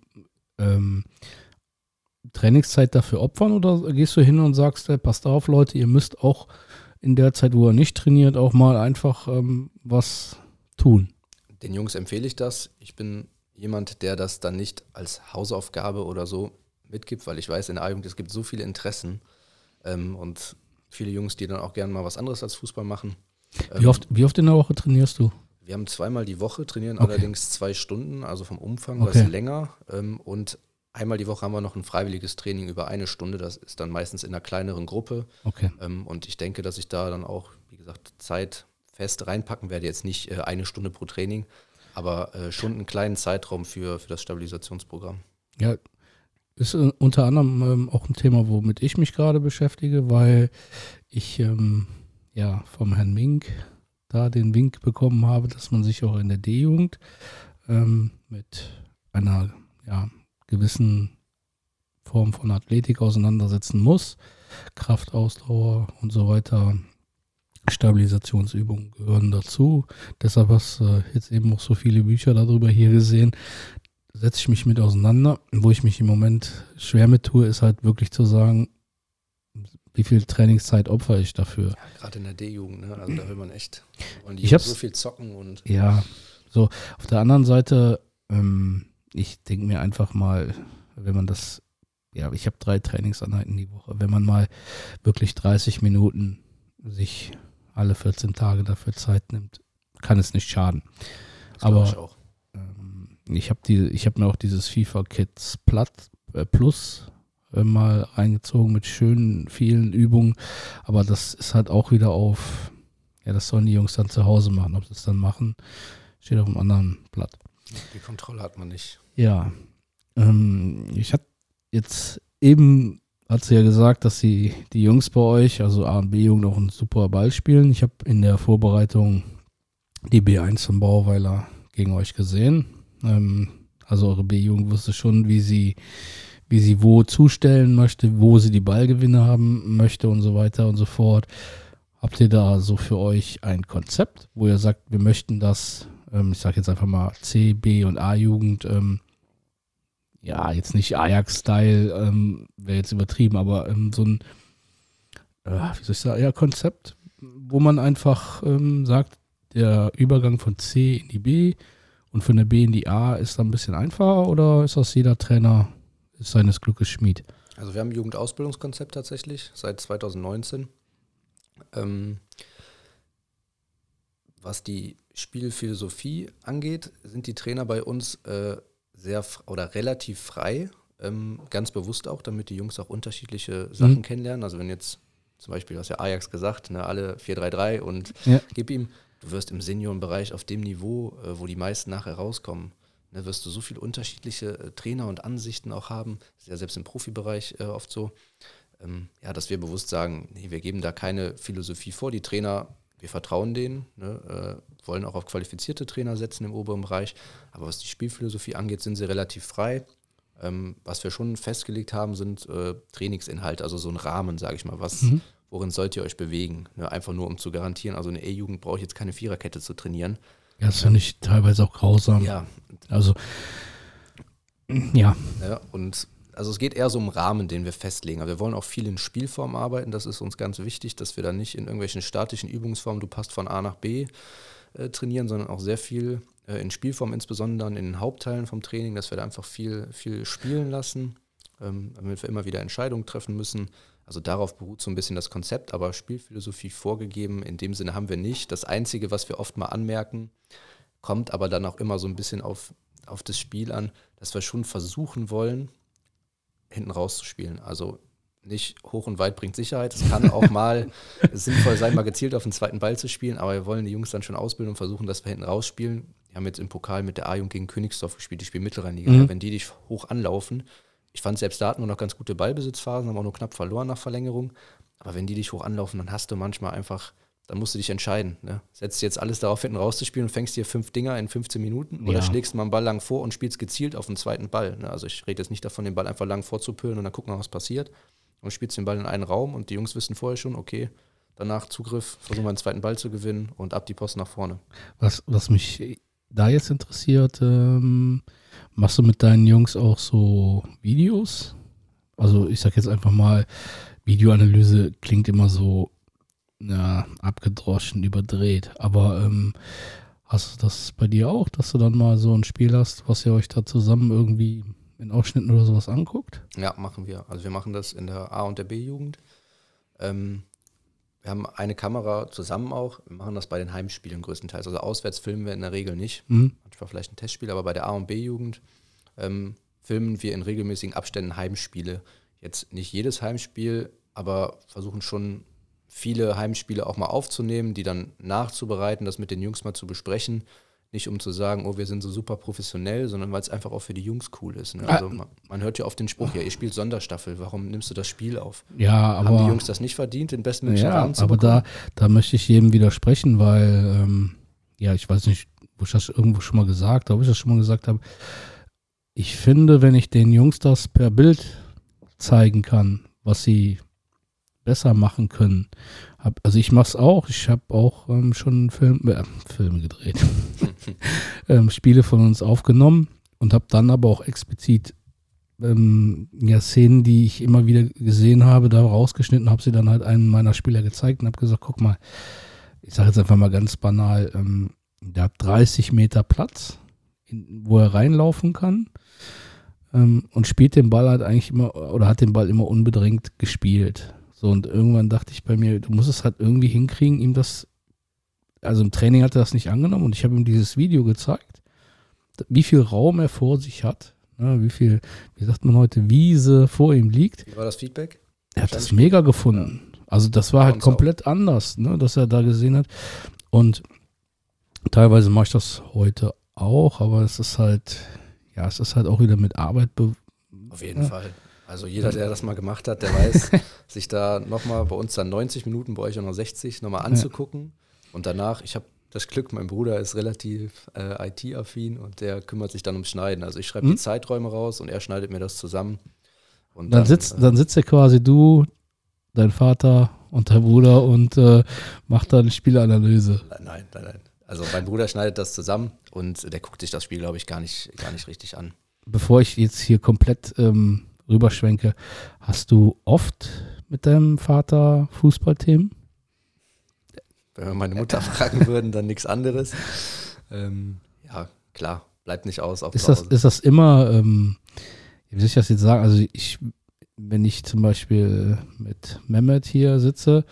ähm, Trainingszeit dafür opfern oder gehst du hin und sagst, hey, passt auf, Leute, ihr müsst auch in der Zeit, wo er nicht trainiert, auch mal einfach ähm, was tun? Den Jungs empfehle ich das. Ich bin jemand, der das dann nicht als Hausaufgabe oder so mitgibt, weil ich weiß, in der A-Jugend, es gibt so viele Interessen ähm, und viele Jungs, die dann auch gerne mal was anderes als Fußball machen. Ähm, wie, oft, wie oft in der Woche trainierst du? Wir haben zweimal die Woche, trainieren okay. allerdings zwei Stunden, also vom Umfang okay. was länger. Ähm, und einmal die Woche haben wir noch ein freiwilliges Training über eine Stunde. Das ist dann meistens in einer kleineren Gruppe. Okay. Ähm, und ich denke, dass ich da dann auch, wie gesagt, Zeit fest reinpacken werde. Jetzt nicht äh, eine Stunde pro Training, aber äh, schon einen kleinen Zeitraum für, für das Stabilisationsprogramm. Ja, ist äh, unter anderem ähm, auch ein Thema, womit ich mich gerade beschäftige, weil ich ähm, ja vom Herrn Mink da den Wink bekommen habe, dass man sich auch in der D-Jugend ähm, mit einer ja, gewissen Form von Athletik auseinandersetzen muss. Kraftausdauer und so weiter Stabilisationsübungen gehören dazu. Deshalb hast du äh, jetzt eben auch so viele Bücher darüber hier gesehen. Setze ich mich mit auseinander. Wo ich mich im Moment schwer mit tue, ist halt wirklich zu sagen, wie viel Trainingszeit opfere ich dafür. Ja, Gerade in der D-Jugend, ne? also da will man echt und ich habe so viel zocken und. Ja, so. Auf der anderen Seite, ähm, ich denke mir einfach mal, wenn man das, ja, ich habe drei Trainingseinheiten die Woche, wenn man mal wirklich 30 Minuten sich alle 14 Tage dafür Zeit nimmt, kann es nicht schaden. Das Aber ich, ähm, ich habe die, ich habe mir auch dieses FIFA Kids Plat, äh, Plus äh, mal reingezogen mit schönen vielen Übungen. Aber das ist halt auch wieder auf, ja, das sollen die Jungs dann zu Hause machen. Ob sie es dann machen, steht auf einem anderen Blatt. Die Kontrolle hat man nicht. Ja. Ähm, ich hatte jetzt eben hat sie ja gesagt, dass sie die Jungs bei euch, also A und B-Jugend, auch einen super Ball spielen. Ich habe in der Vorbereitung die B1 von Bauweiler gegen euch gesehen. Ähm, also eure B-Jugend wusste schon, wie sie, wie sie wo zustellen möchte, wo sie die Ballgewinne haben möchte und so weiter und so fort. Habt ihr da so für euch ein Konzept, wo ihr sagt, wir möchten das, ähm, ich sage jetzt einfach mal C, B und A-Jugend, ähm, ja, jetzt nicht Ajax-Style, ähm, wäre jetzt übertrieben, aber ähm, so ein, äh, wie soll ich sagen, ja, Konzept, wo man einfach ähm, sagt, der Übergang von C in die B und von der B in die A ist dann ein bisschen einfacher oder ist das jeder Trainer seines Glückes Schmied? Also wir haben ein Jugendausbildungskonzept tatsächlich seit 2019. Ähm, was die Spielphilosophie angeht, sind die Trainer bei uns äh, sehr oder relativ frei, ähm, ganz bewusst auch, damit die Jungs auch unterschiedliche Sachen mhm. kennenlernen. Also wenn jetzt zum Beispiel, du hast ja Ajax gesagt, ne, alle 4-3-3 und ja. gib ihm, du wirst im Seniorenbereich auf dem Niveau, äh, wo die meisten nachher rauskommen, ne, wirst du so viele unterschiedliche äh, Trainer und Ansichten auch haben. Das ist ja selbst im Profibereich äh, oft so. Ähm, ja, dass wir bewusst sagen, nee, wir geben da keine Philosophie vor. Die Trainer, wir vertrauen denen, ne, äh, wollen auch auf qualifizierte Trainer setzen im oberen Bereich. Aber was die Spielphilosophie angeht, sind sie relativ frei. Ähm, was wir schon festgelegt haben, sind äh, Trainingsinhalte, also so ein Rahmen, sage ich mal, was, mhm. worin sollt ihr euch bewegen? Ne, einfach nur, um zu garantieren, also eine E-Jugend brauche ich jetzt keine Viererkette zu trainieren. Ja, das finde ich teilweise auch grausam. Ja. Also, ja. ja. Und also es geht eher so um Rahmen, den wir festlegen. Aber wir wollen auch viel in Spielform arbeiten. Das ist uns ganz wichtig, dass wir da nicht in irgendwelchen statischen Übungsformen, du passt von A nach B, äh, trainieren, sondern auch sehr viel äh, in Spielform, insbesondere in den Hauptteilen vom Training, dass wir da einfach viel, viel spielen lassen, ähm, damit wir immer wieder Entscheidungen treffen müssen. Also darauf beruht so ein bisschen das Konzept, aber Spielphilosophie vorgegeben in dem Sinne haben wir nicht. Das Einzige, was wir oft mal anmerken, kommt aber dann auch immer so ein bisschen auf, auf das Spiel an, dass wir schon versuchen wollen, hinten rauszuspielen. Also nicht hoch und weit bringt Sicherheit. Es kann auch mal sinnvoll sein, mal gezielt auf den zweiten Ball zu spielen, aber wir wollen die Jungs dann schon ausbilden und versuchen, dass wir hinten rausspielen. Wir haben jetzt im Pokal mit der A-Jugend gegen Königsdorf gespielt, die spielen Mittelrheinliga. Mhm. Wenn die dich hoch anlaufen, ich fand selbst da hatten wir noch ganz gute Ballbesitzphasen, haben auch nur knapp verloren nach Verlängerung. Aber wenn die dich hoch anlaufen, dann hast du manchmal einfach, dann musst du dich entscheiden. Ne? Setzt jetzt alles darauf, hinten rauszuspielen und fängst dir fünf Dinger in 15 Minuten oder ja. schlägst mal einen Ball lang vor und spielst gezielt auf den zweiten Ball. Ne? Also ich rede jetzt nicht davon, den Ball einfach lang vorzupüllen und dann gucken, was passiert. Und spielst den Ball in einen Raum und die Jungs wissen vorher schon, okay, danach Zugriff, versuchen wir einen zweiten Ball zu gewinnen und ab die Post nach vorne. Was, was mich da jetzt interessiert, ähm, Machst du mit deinen Jungs auch so Videos? Also ich sag jetzt einfach mal, Videoanalyse klingt immer so ja, abgedroschen, überdreht. Aber ähm, hast du das bei dir auch, dass du dann mal so ein Spiel hast, was ihr euch da zusammen irgendwie in Ausschnitten oder sowas anguckt? Ja, machen wir. Also wir machen das in der A- und der B-Jugend. Ähm, wir haben eine Kamera zusammen auch. Wir machen das bei den Heimspielen größtenteils. Also auswärts filmen wir in der Regel nicht. Mhm. Manchmal vielleicht ein Testspiel, aber bei der A- und B-Jugend ähm, filmen wir in regelmäßigen Abständen Heimspiele. Jetzt nicht jedes Heimspiel, aber versuchen schon viele Heimspiele auch mal aufzunehmen, die dann nachzubereiten, das mit den Jungs mal zu besprechen. Nicht um zu sagen, oh, wir sind so super professionell, sondern weil es einfach auch für die Jungs cool ist. Ne? Also man, man, hört ja oft den Spruch, ja, ihr spielt Sonderstaffel, warum nimmst du das Spiel auf? Ja, aber. Haben die Jungs das nicht verdient, den bestmöglichen ja, Rahmen zu aber bekommen? da, da möchte ich jedem widersprechen, weil, ähm, ja, ich weiß nicht, wo ich das irgendwo schon mal gesagt habe, ob ich das schon mal gesagt habe. Ich finde, wenn ich den Jungs das per Bild zeigen kann, was sie besser machen können. Hab, also ich mache es auch. Ich habe auch ähm, schon Film, äh, Filme gedreht, ähm, Spiele von uns aufgenommen und habe dann aber auch explizit ähm, ja, Szenen, die ich immer wieder gesehen habe, da rausgeschnitten, habe sie dann halt einem meiner Spieler gezeigt und habe gesagt, guck mal, ich sage jetzt einfach mal ganz banal, ähm, der hat 30 Meter Platz, in, wo er reinlaufen kann ähm, und spielt den Ball halt eigentlich immer oder hat den Ball immer unbedingt gespielt. So, und irgendwann dachte ich bei mir, du musst es halt irgendwie hinkriegen, ihm das, also im Training hat er das nicht angenommen und ich habe ihm dieses Video gezeigt, wie viel Raum er vor sich hat, ne, wie viel, wie sagt man heute, Wiese vor ihm liegt. Wie war das Feedback? Er hat das mega gefunden. Also das war halt komplett auch. anders, ne, dass er da gesehen hat. Und teilweise mache ich das heute auch, aber es ist halt, ja, es ist halt auch wieder mit Arbeit. Auf jeden ja. Fall. Also jeder, der das mal gemacht hat, der weiß, sich da nochmal bei uns dann 90 Minuten, bei euch auch noch 60, nochmal anzugucken. Ja. Und danach, ich habe das Glück, mein Bruder ist relativ äh, IT-affin und der kümmert sich dann ums Schneiden. Also ich schreibe mhm. die Zeiträume raus und er schneidet mir das zusammen. Und dann, dann, sitzt, äh, dann sitzt ja quasi du, dein Vater und der Bruder und äh, macht dann Spielanalyse. Nein, nein, nein, nein. Also mein Bruder schneidet das zusammen und der guckt sich das Spiel, glaube ich, gar nicht, gar nicht richtig an. Bevor ich jetzt hier komplett ähm, rüberschwenke, hast du oft mit deinem Vater Fußballthemen? Wenn wir meine Mutter fragen würden, dann nichts anderes. Ähm, ja, klar, bleibt nicht aus. Ist, das, ist das immer, ähm, wie soll ich das jetzt sagen? Also ich, wenn ich zum Beispiel mit Mehmet hier sitze,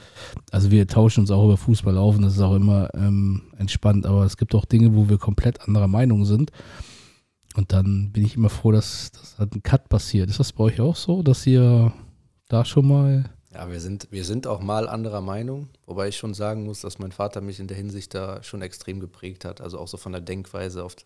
also wir tauschen uns auch über Fußball auf und das ist auch immer ähm, entspannt, aber es gibt auch Dinge, wo wir komplett anderer Meinung sind. Und dann bin ich immer froh, dass, dass halt ein Cut passiert. Ist das bei euch auch so, dass ihr da schon mal ja, wir sind, wir sind auch mal anderer Meinung, wobei ich schon sagen muss, dass mein Vater mich in der Hinsicht da schon extrem geprägt hat. Also auch so von der Denkweise auf,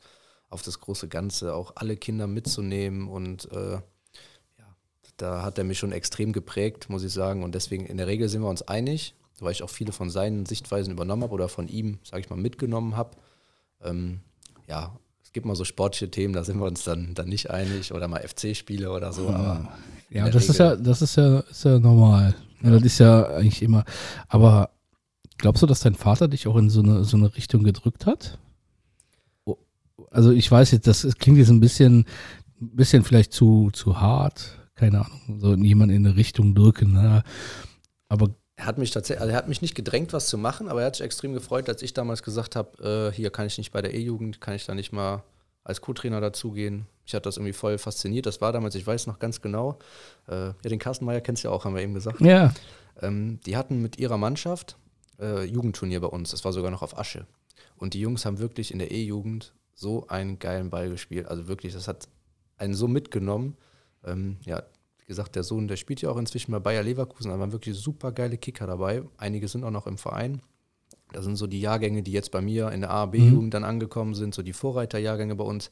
auf das große Ganze, auch alle Kinder mitzunehmen und äh, ja, da hat er mich schon extrem geprägt, muss ich sagen. Und deswegen in der Regel sind wir uns einig, weil ich auch viele von seinen Sichtweisen übernommen habe oder von ihm, sage ich mal, mitgenommen habe. Ähm, ja, es gibt mal so sportliche Themen, da sind wir uns dann, dann nicht einig oder mal FC-Spiele oder so, aber ja, das Regel. ist ja, das ist ja, ist ja normal. Ja. Das ist ja eigentlich immer. Aber glaubst du, dass dein Vater dich auch in so eine, so eine Richtung gedrückt hat? Also ich weiß jetzt, das klingt jetzt ein bisschen, bisschen vielleicht zu, zu hart, keine Ahnung, so jemand in eine Richtung drücken. Ne? Aber er hat mich tatsächlich, also er hat mich nicht gedrängt, was zu machen, aber er hat sich extrem gefreut, als ich damals gesagt habe, äh, hier kann ich nicht bei der E-Jugend, kann ich da nicht mal als Co-Trainer dazugehen. Ich hatte das irgendwie voll fasziniert. Das war damals, ich weiß noch ganz genau, äh, ja, den Carsten Meyer kennst du ja auch, haben wir eben gesagt. Ja. Ähm, die hatten mit ihrer Mannschaft äh, Jugendturnier bei uns. Das war sogar noch auf Asche. Und die Jungs haben wirklich in der E-Jugend so einen geilen Ball gespielt. Also wirklich, das hat einen so mitgenommen. Ähm, ja, gesagt, der Sohn, der spielt ja auch inzwischen bei Bayer Leverkusen, da waren wirklich super geile Kicker dabei. Einige sind auch noch im Verein. Das sind so die Jahrgänge, die jetzt bei mir in der A, B-Jugend mhm. dann angekommen sind, so die Vorreiterjahrgänge bei uns.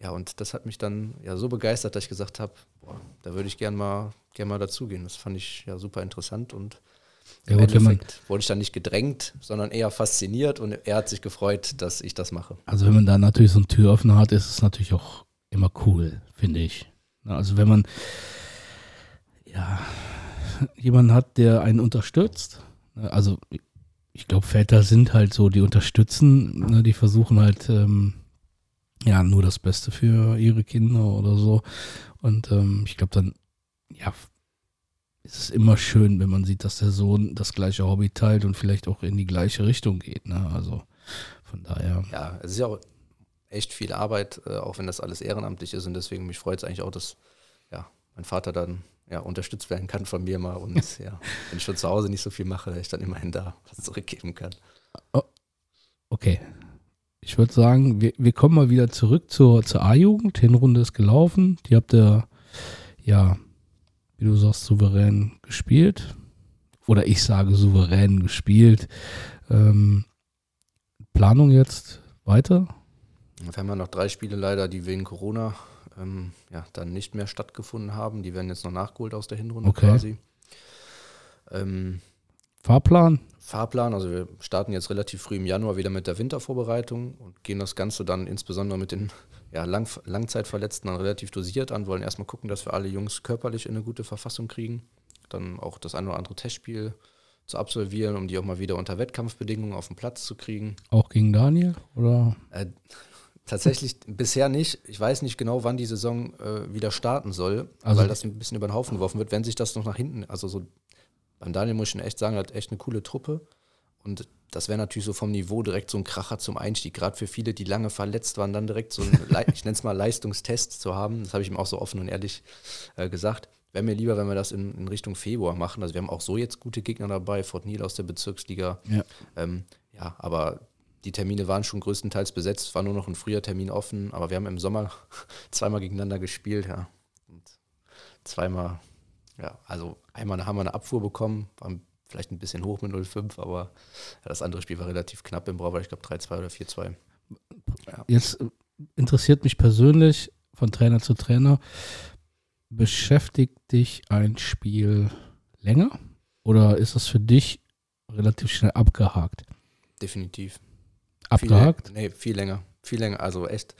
Ja, und das hat mich dann ja so begeistert, dass ich gesagt habe, da würde ich gern mal, gern mal dazugehen. Das fand ich ja super interessant und ja, im Endeffekt wurde ich dann nicht gedrängt, sondern eher fasziniert und er hat sich gefreut, dass ich das mache. Also wenn man da natürlich so einen Türöffner hat, ist es natürlich auch immer cool, finde ich. Also wenn man ja jemanden hat, der einen unterstützt, also ich glaube, Väter sind halt so, die unterstützen, ne, die versuchen halt ähm, ja nur das Beste für ihre Kinder oder so. Und ähm, ich glaube dann, ja, ist es immer schön, wenn man sieht, dass der Sohn das gleiche Hobby teilt und vielleicht auch in die gleiche Richtung geht. Ne? Also von daher. Ja, es ist ja auch echt viel Arbeit, äh, auch wenn das alles ehrenamtlich ist. Und deswegen mich freut es eigentlich auch, dass ja, mein Vater dann ja, unterstützt werden kann von mir mal. Und ja, wenn ich schon zu Hause nicht so viel mache, dass ich dann immerhin da was zurückgeben kann. Oh, okay. Ich würde sagen, wir, wir kommen mal wieder zurück zur, zur A-Jugend. Hinrunde ist gelaufen. Die habt ihr, ja, wie du sagst, souverän gespielt. Oder ich sage souverän gespielt. Ähm, Planung jetzt weiter? Wir haben ja noch drei Spiele leider, die wegen Corona ähm, ja, dann nicht mehr stattgefunden haben. Die werden jetzt noch nachgeholt aus der Hinrunde okay. quasi. Ähm, Fahrplan? Fahrplan, also wir starten jetzt relativ früh im Januar wieder mit der Wintervorbereitung und gehen das Ganze dann insbesondere mit den ja, Lang Langzeitverletzten dann relativ dosiert an, wollen erstmal gucken, dass wir alle Jungs körperlich in eine gute Verfassung kriegen. Dann auch das ein oder andere Testspiel zu absolvieren, um die auch mal wieder unter Wettkampfbedingungen auf den Platz zu kriegen. Auch gegen Daniel? Oder? Äh, Tatsächlich bisher nicht. Ich weiß nicht genau, wann die Saison äh, wieder starten soll, also weil das ein bisschen über den Haufen geworfen wird. Wenn sich das noch nach hinten, also so beim Daniel muss ich schon echt sagen, er hat echt eine coole Truppe. Und das wäre natürlich so vom Niveau direkt so ein Kracher zum Einstieg, gerade für viele, die lange verletzt waren, dann direkt so einen, ich nenne es mal Leistungstest zu haben. Das habe ich ihm auch so offen und ehrlich äh, gesagt. Wäre mir lieber, wenn wir das in, in, Richtung Februar machen. Also wir haben auch so jetzt gute Gegner dabei, Fort Neal aus der Bezirksliga. Ja, ähm, ja aber die Termine waren schon größtenteils besetzt, war nur noch ein früher Termin offen, aber wir haben im Sommer zweimal gegeneinander gespielt, ja. Und zweimal, ja, also einmal haben wir eine Abfuhr bekommen, war vielleicht ein bisschen hoch mit 0,5, aber das andere Spiel war relativ knapp im Brauer, ich glaube 3-2 oder 4-2. Ja. Jetzt äh, interessiert mich persönlich von Trainer zu Trainer, beschäftigt dich ein Spiel länger oder ist das für dich relativ schnell abgehakt? Definitiv. Abgehakt? Viel, nee, viel länger. Viel länger. Also echt,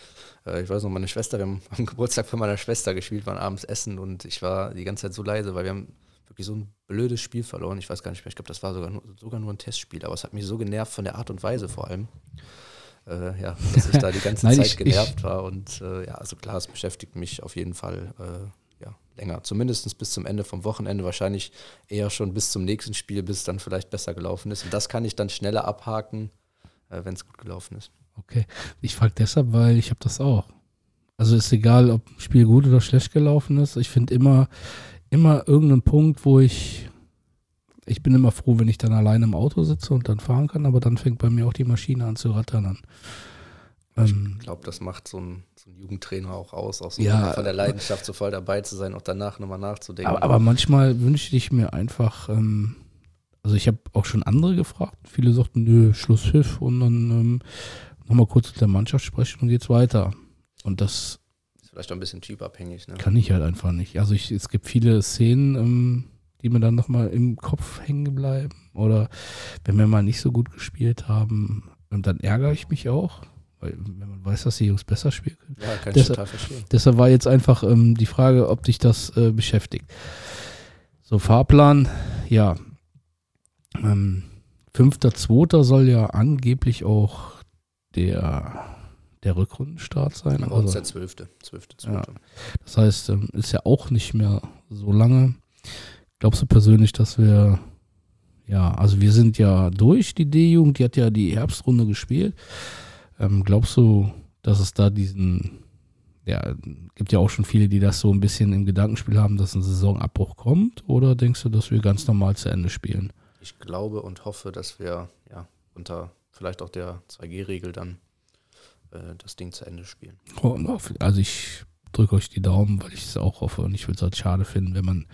äh, ich weiß noch, meine Schwester, wir haben am Geburtstag von meiner Schwester gespielt, waren abends essen und ich war die ganze Zeit so leise, weil wir haben wirklich so ein blödes Spiel verloren. Ich weiß gar nicht mehr, ich glaube, das war sogar nur, sogar nur ein Testspiel, aber es hat mich so genervt von der Art und Weise vor allem. Äh, ja, dass ich da die ganze Nein, Zeit ich- genervt ich- war. Und äh, ja, also klar, es beschäftigt mich auf jeden Fall äh, ja, länger. Zumindest bis zum Ende vom Wochenende, wahrscheinlich eher schon bis zum nächsten Spiel, bis es dann vielleicht besser gelaufen ist. Und das kann ich dann schneller abhaken, wenn es gut gelaufen ist. Okay. Ich frage deshalb, weil ich habe das auch. Also ist egal, ob ein Spiel gut oder schlecht gelaufen ist. Ich finde immer, immer irgendeinen Punkt, wo ich. Ich bin immer froh, wenn ich dann alleine im Auto sitze und dann fahren kann, aber dann fängt bei mir auch die Maschine an zu rattern an. Ähm, Ich glaube, das macht so ein, so ein Jugendtrainer auch aus, auch so Ja. von der Leidenschaft so voll dabei zu sein, auch danach nochmal nachzudenken. aber, aber manchmal wünschte ich mir einfach, ähm, also ich habe auch schon andere gefragt. Viele sagten, nö, Schlusspfiff und dann ähm, nochmal kurz mit der Mannschaft sprechen und geht's weiter. Und das ist vielleicht auch ein bisschen typabhängig. Ne? Kann ich halt einfach nicht. Also ich, es gibt viele Szenen, ähm, die mir dann nochmal im Kopf hängen bleiben. Oder wenn wir mal nicht so gut gespielt haben, und dann ärgere ich mich auch, weil wenn man weiß, dass die Jungs besser spielen können. Ja, kann ich total verstehen. Deshalb war jetzt einfach ähm, die Frage, ob dich das äh, beschäftigt. So, Fahrplan, ja. Ähm, 5.2. soll ja angeblich auch der, der Rückrundenstart sein. Aber uns Also- der zwölfte. Zwölfte, Ja. zwölfte. das heißt, ähm, ist ja auch nicht mehr so lange. Glaubst du persönlich, dass wir, ja, also wir sind ja durch, die D-Jugend, die hat ja die Herbstrunde gespielt. Ähm, glaubst du, dass es da diesen, ja, gibt ja auch schon viele, die das so ein bisschen im Gedankenspiel haben, dass ein Saisonabbruch kommt? Oder denkst du, dass wir ganz normal zu Ende spielen? Ich glaube und hoffe, dass wir ja unter vielleicht auch der 2G-Regel dann äh, das Ding zu Ende spielen. Oh, Also ich drücke euch die Daumen, weil ich es auch hoffe und ich würde es halt schade finden, wenn man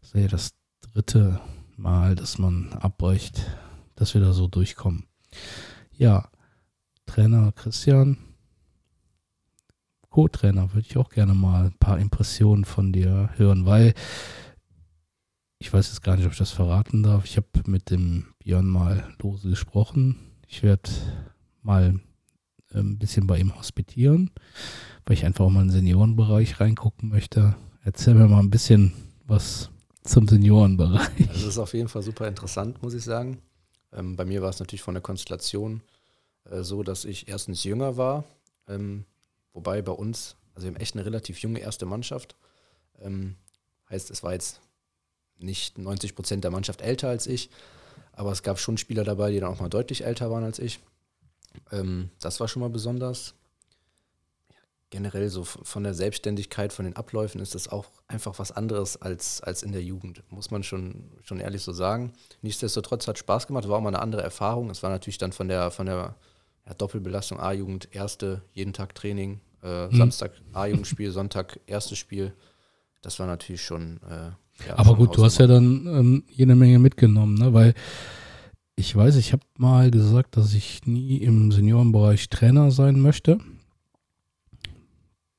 das das dritte Mal, dass man abbricht, dass wir da so durchkommen. Ja, Trainer Christian, Co-Trainer, würde ich auch gerne mal ein paar Impressionen von dir hören, weil ich weiß jetzt gar nicht, ob ich das verraten darf. Ich habe mit dem Björn mal lose gesprochen. Ich werde mal ein bisschen bei ihm hospitieren, weil ich einfach auch mal in den Seniorenbereich reingucken möchte. Erzähl mir mal ein bisschen was zum Seniorenbereich. Also das ist auf jeden Fall super interessant, muss ich sagen. Ähm, bei mir war es natürlich von der Konstellation äh, so, dass ich erstens jünger war, ähm, wobei bei uns, also wir haben echt eine relativ junge erste Mannschaft. Ähm, heißt, es war jetzt nicht 90 Prozent der Mannschaft älter als ich, aber es gab schon Spieler dabei, die dann auch mal deutlich älter waren als ich. Ähm, das war schon mal besonders. Ja, generell so von der Selbstständigkeit, von den Abläufen ist das auch einfach was anderes als, als in der Jugend, muss man schon, schon ehrlich so sagen. Nichtsdestotrotz hat Spaß gemacht, war auch mal eine andere Erfahrung. Es war natürlich dann von der, von der ja, Doppelbelastung A-Jugend, erste, jeden Tag Training, äh, Mhm. Samstag A-Jugendspiel, Sonntag erstes Spiel. Das war natürlich schon. Äh, ja, Aber gut, du hast ja dann ähm, jede Menge mitgenommen, ne? weil ich weiß, ich habe mal gesagt, dass ich nie im Seniorenbereich Trainer sein möchte.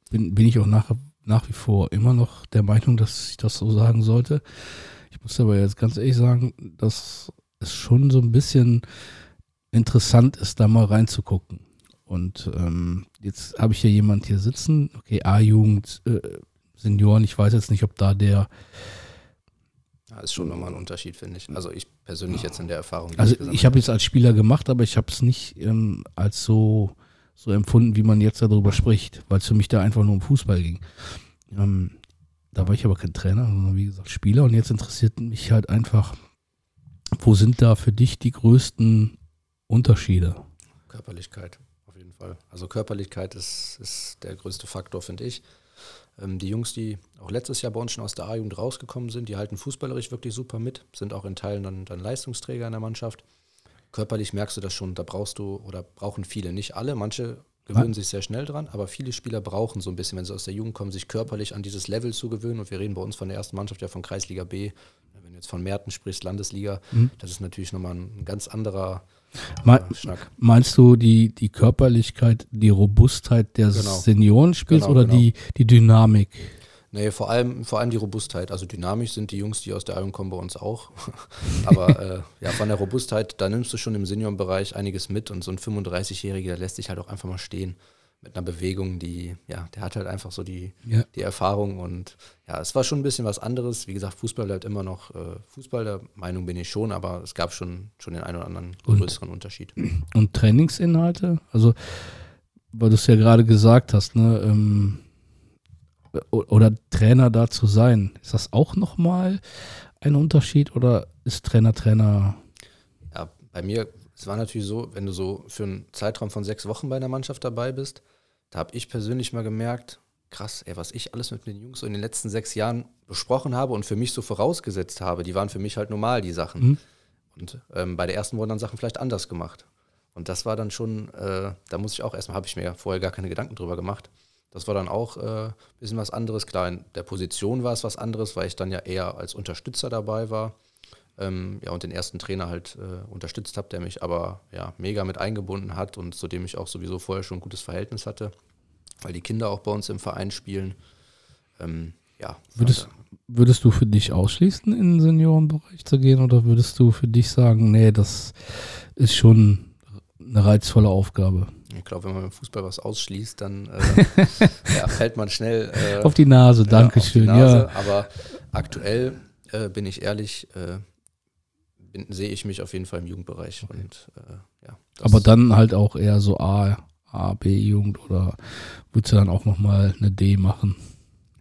Bin, bin ich auch nach, nach wie vor immer noch der Meinung, dass ich das so sagen sollte. Ich muss aber jetzt ganz ehrlich sagen, dass es schon so ein bisschen interessant ist, da mal reinzugucken. Und ähm, jetzt habe ich hier jemand hier sitzen, okay, A-Jugend, äh, Senioren, ich weiß jetzt nicht, ob da der Ja, ist schon nochmal ein Unterschied, finde ich. Also ich persönlich jetzt in der Erfahrung. Also ich habe jetzt als Spieler gemacht, aber ich habe es nicht ähm, als so, so empfunden, wie man jetzt darüber spricht, weil es für mich da einfach nur um Fußball ging. Ähm, da war ich aber kein Trainer, sondern wie gesagt Spieler und jetzt interessiert mich halt einfach, wo sind da für dich die größten Unterschiede? Körperlichkeit, auf jeden Fall. Also Körperlichkeit ist, ist der größte Faktor, finde ich. Ähm, die Jungs, die auch letztes Jahr bei uns schon aus der A-Jugend rausgekommen sind, die halten fußballerisch wirklich super mit, sind auch in Teilen dann, dann Leistungsträger in der Mannschaft. Körperlich merkst du das schon, da brauchst du oder brauchen viele, nicht alle, manche gewöhnen sich sehr schnell dran, aber viele Spieler brauchen so ein bisschen, wenn sie aus der Jugend kommen, sich körperlich an dieses Level zu gewöhnen. Und wir reden bei uns von der ersten Mannschaft ja von Kreisliga B. Wenn du jetzt von Merten sprichst, Landesliga, Mhm. das ist natürlich nochmal ein ganz anderer Me Schnack. meinst du die, die Körperlichkeit, die Robustheit des Genau. Seniorenspiels Genau, oder genau. die, die Dynamik? Nee, vor allem, vor allem die Robustheit. Also dynamisch sind die Jungs, die aus der Iron kommen, bei uns auch. Aber äh, ja, von der Robustheit, da nimmst du schon im Seniorenbereich einiges mit und so ein 35-Jähriger, der lässt sich halt auch einfach mal stehen. Mit einer Bewegung, die, ja, der hat halt einfach so die, Ja. die Erfahrung und ja, es war schon ein bisschen was anderes. Wie gesagt, Fußball bleibt immer noch äh, Fußball, der Meinung bin ich schon, aber es gab schon, schon den einen oder anderen Und- größeren Unterschied. Und Trainingsinhalte? Also, weil du es ja gerade gesagt hast, ne? Ähm, oder Trainer da zu sein, ist das auch nochmal ein Unterschied oder ist Trainer Trainer? Ja, bei mir, es war natürlich so, wenn du so für einen Zeitraum von sechs Wochen bei einer Mannschaft dabei bist, da habe ich persönlich mal gemerkt, krass, ey, was ich alles mit den Jungs so in den letzten sechs Jahren besprochen habe und für mich so vorausgesetzt habe, die waren für mich halt normal, die Sachen. Mhm. Und ähm, bei der ersten wurden dann Sachen vielleicht anders gemacht. Und das war dann schon, äh, da muss ich auch erstmal, habe ich mir ja vorher gar keine Gedanken drüber gemacht. Das war dann auch ein äh, bisschen was anderes. Klar, in der Position war es was anderes, weil ich dann ja eher als Unterstützer dabei war. Ähm, ja, und den ersten Trainer halt äh, unterstützt habe, der mich aber ja mega mit eingebunden hat und zu dem ich auch sowieso vorher schon ein gutes Verhältnis hatte, weil die Kinder auch bei uns im Verein spielen. Ähm, ja, Würdest, würdest du für dich ausschließen, in den Seniorenbereich zu gehen oder würdest du für dich sagen, nee, das ist schon eine reizvolle Aufgabe? ich glaube, wenn man im Fußball was ausschließt, dann äh, ja, fällt man schnell äh, Auf die Nase, Ja, Dankeschön. auf die Nase. Ja, Aber aktuell äh, bin ich ehrlich, äh, sehe ich mich auf jeden Fall im Jugendbereich. Und, äh, ja, aber dann halt auch eher so A, A, B-Jugend oder würdest du dann auch nochmal eine D machen?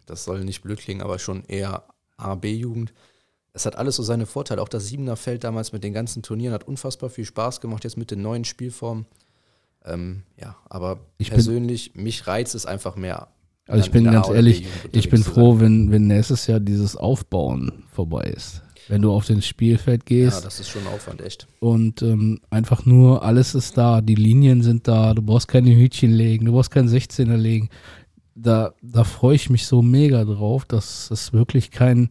Das soll nicht blöd klingen, aber schon eher A-B-Jugend. Es hat alles so seine Vorteile. Auch das Siebener Feld damals mit den ganzen Turnieren hat unfassbar viel Spaß gemacht, jetzt mit den neuen Spielformen. Ähm, ja, aber Ich bin- persönlich, mich reizt es einfach mehr. Also ich bin ganz A- ehrlich, B-Jugend ich bin froh, wenn, wenn nächstes Jahr dieses Aufbauen vorbei ist. Wenn du auf den Spielfeld gehst Ja, das ist schon Aufwand, echt. und ähm, einfach nur alles ist da, die Linien sind da, du brauchst keine Hütchen legen, du brauchst keinen 16er legen. Da, da freue ich mich so mega drauf, dass es wirklich kein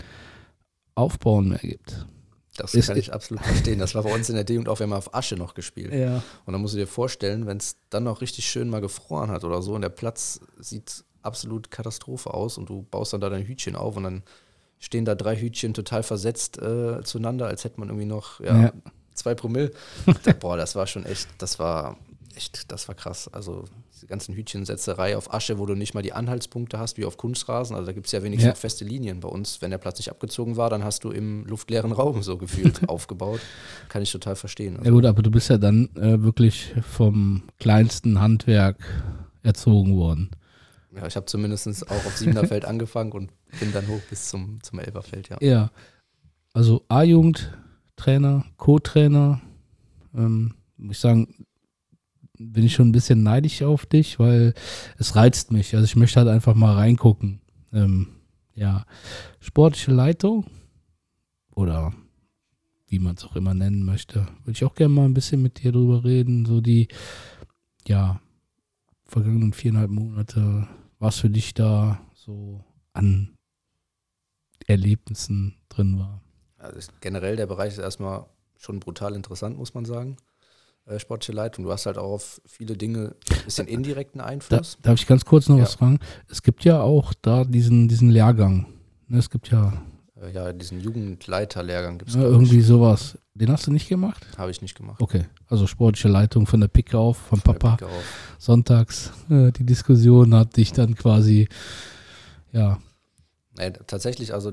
Aufbauen mehr gibt. Das Ist- kann ich absolut verstehen. Das war bei uns in der D-Jugend auch, wir haben auf Asche noch gespielt. Ja. Und dann musst du dir vorstellen, wenn es dann noch richtig schön mal gefroren hat oder so und der Platz sieht absolut Katastrophe aus und du baust dann da dein Hütchen auf und dann stehen da drei Hütchen total versetzt äh, zueinander, als hätte man irgendwie noch ja, Ja. zwei Promille. da, boah, das war schon echt, das war echt, das war krass. Also diese ganzen Hütchensetzerei auf Asche, wo du nicht mal die Anhaltspunkte hast, wie auf Kunstrasen. Also da gibt es ja wenigstens Ja. feste Linien. Bei uns, wenn der Platz nicht abgezogen war, dann hast du im luftleeren Raum so gefühlt aufgebaut. Kann ich total verstehen. Also, Ja gut, aber du bist ja dann äh, wirklich vom kleinsten Handwerk erzogen worden. Ja, ich habe zumindest auch auf Siebener Feld angefangen und bin dann hoch bis zum, zum Elberfeld, ja. Ja. Also A-Jugend, Trainer, Co-Trainer, ähm, muss ich sagen, bin ich schon ein bisschen neidisch auf dich, weil es reizt mich. Also ich möchte halt einfach mal reingucken. Ähm, ja, sportliche Leitung oder wie man es auch immer nennen möchte, würde ich auch gerne mal ein bisschen mit dir drüber reden. So die, ja, vergangenen viereinhalb Monate, was für dich da so an Erlebnissen drin war. Also generell der Bereich ist erstmal schon brutal interessant, muss man sagen. Äh, sportliche Leitung. Du hast halt auch auf viele Dinge ein bisschen indirekten Da, Einfluss. darf ich ganz kurz noch Ja. was fragen? Es gibt ja auch da diesen, diesen Lehrgang. Ne, es gibt ja ja, diesen Jugendleiterlehrgang gibt es ne, irgendwie sowas. Den hast du nicht gemacht? Habe ich nicht gemacht. Okay, also sportliche Leitung von der Picke auf, von Von Papa. Auf. Sonntags. Äh, die Diskussion hat dich dann quasi, ja, Nee, tatsächlich, also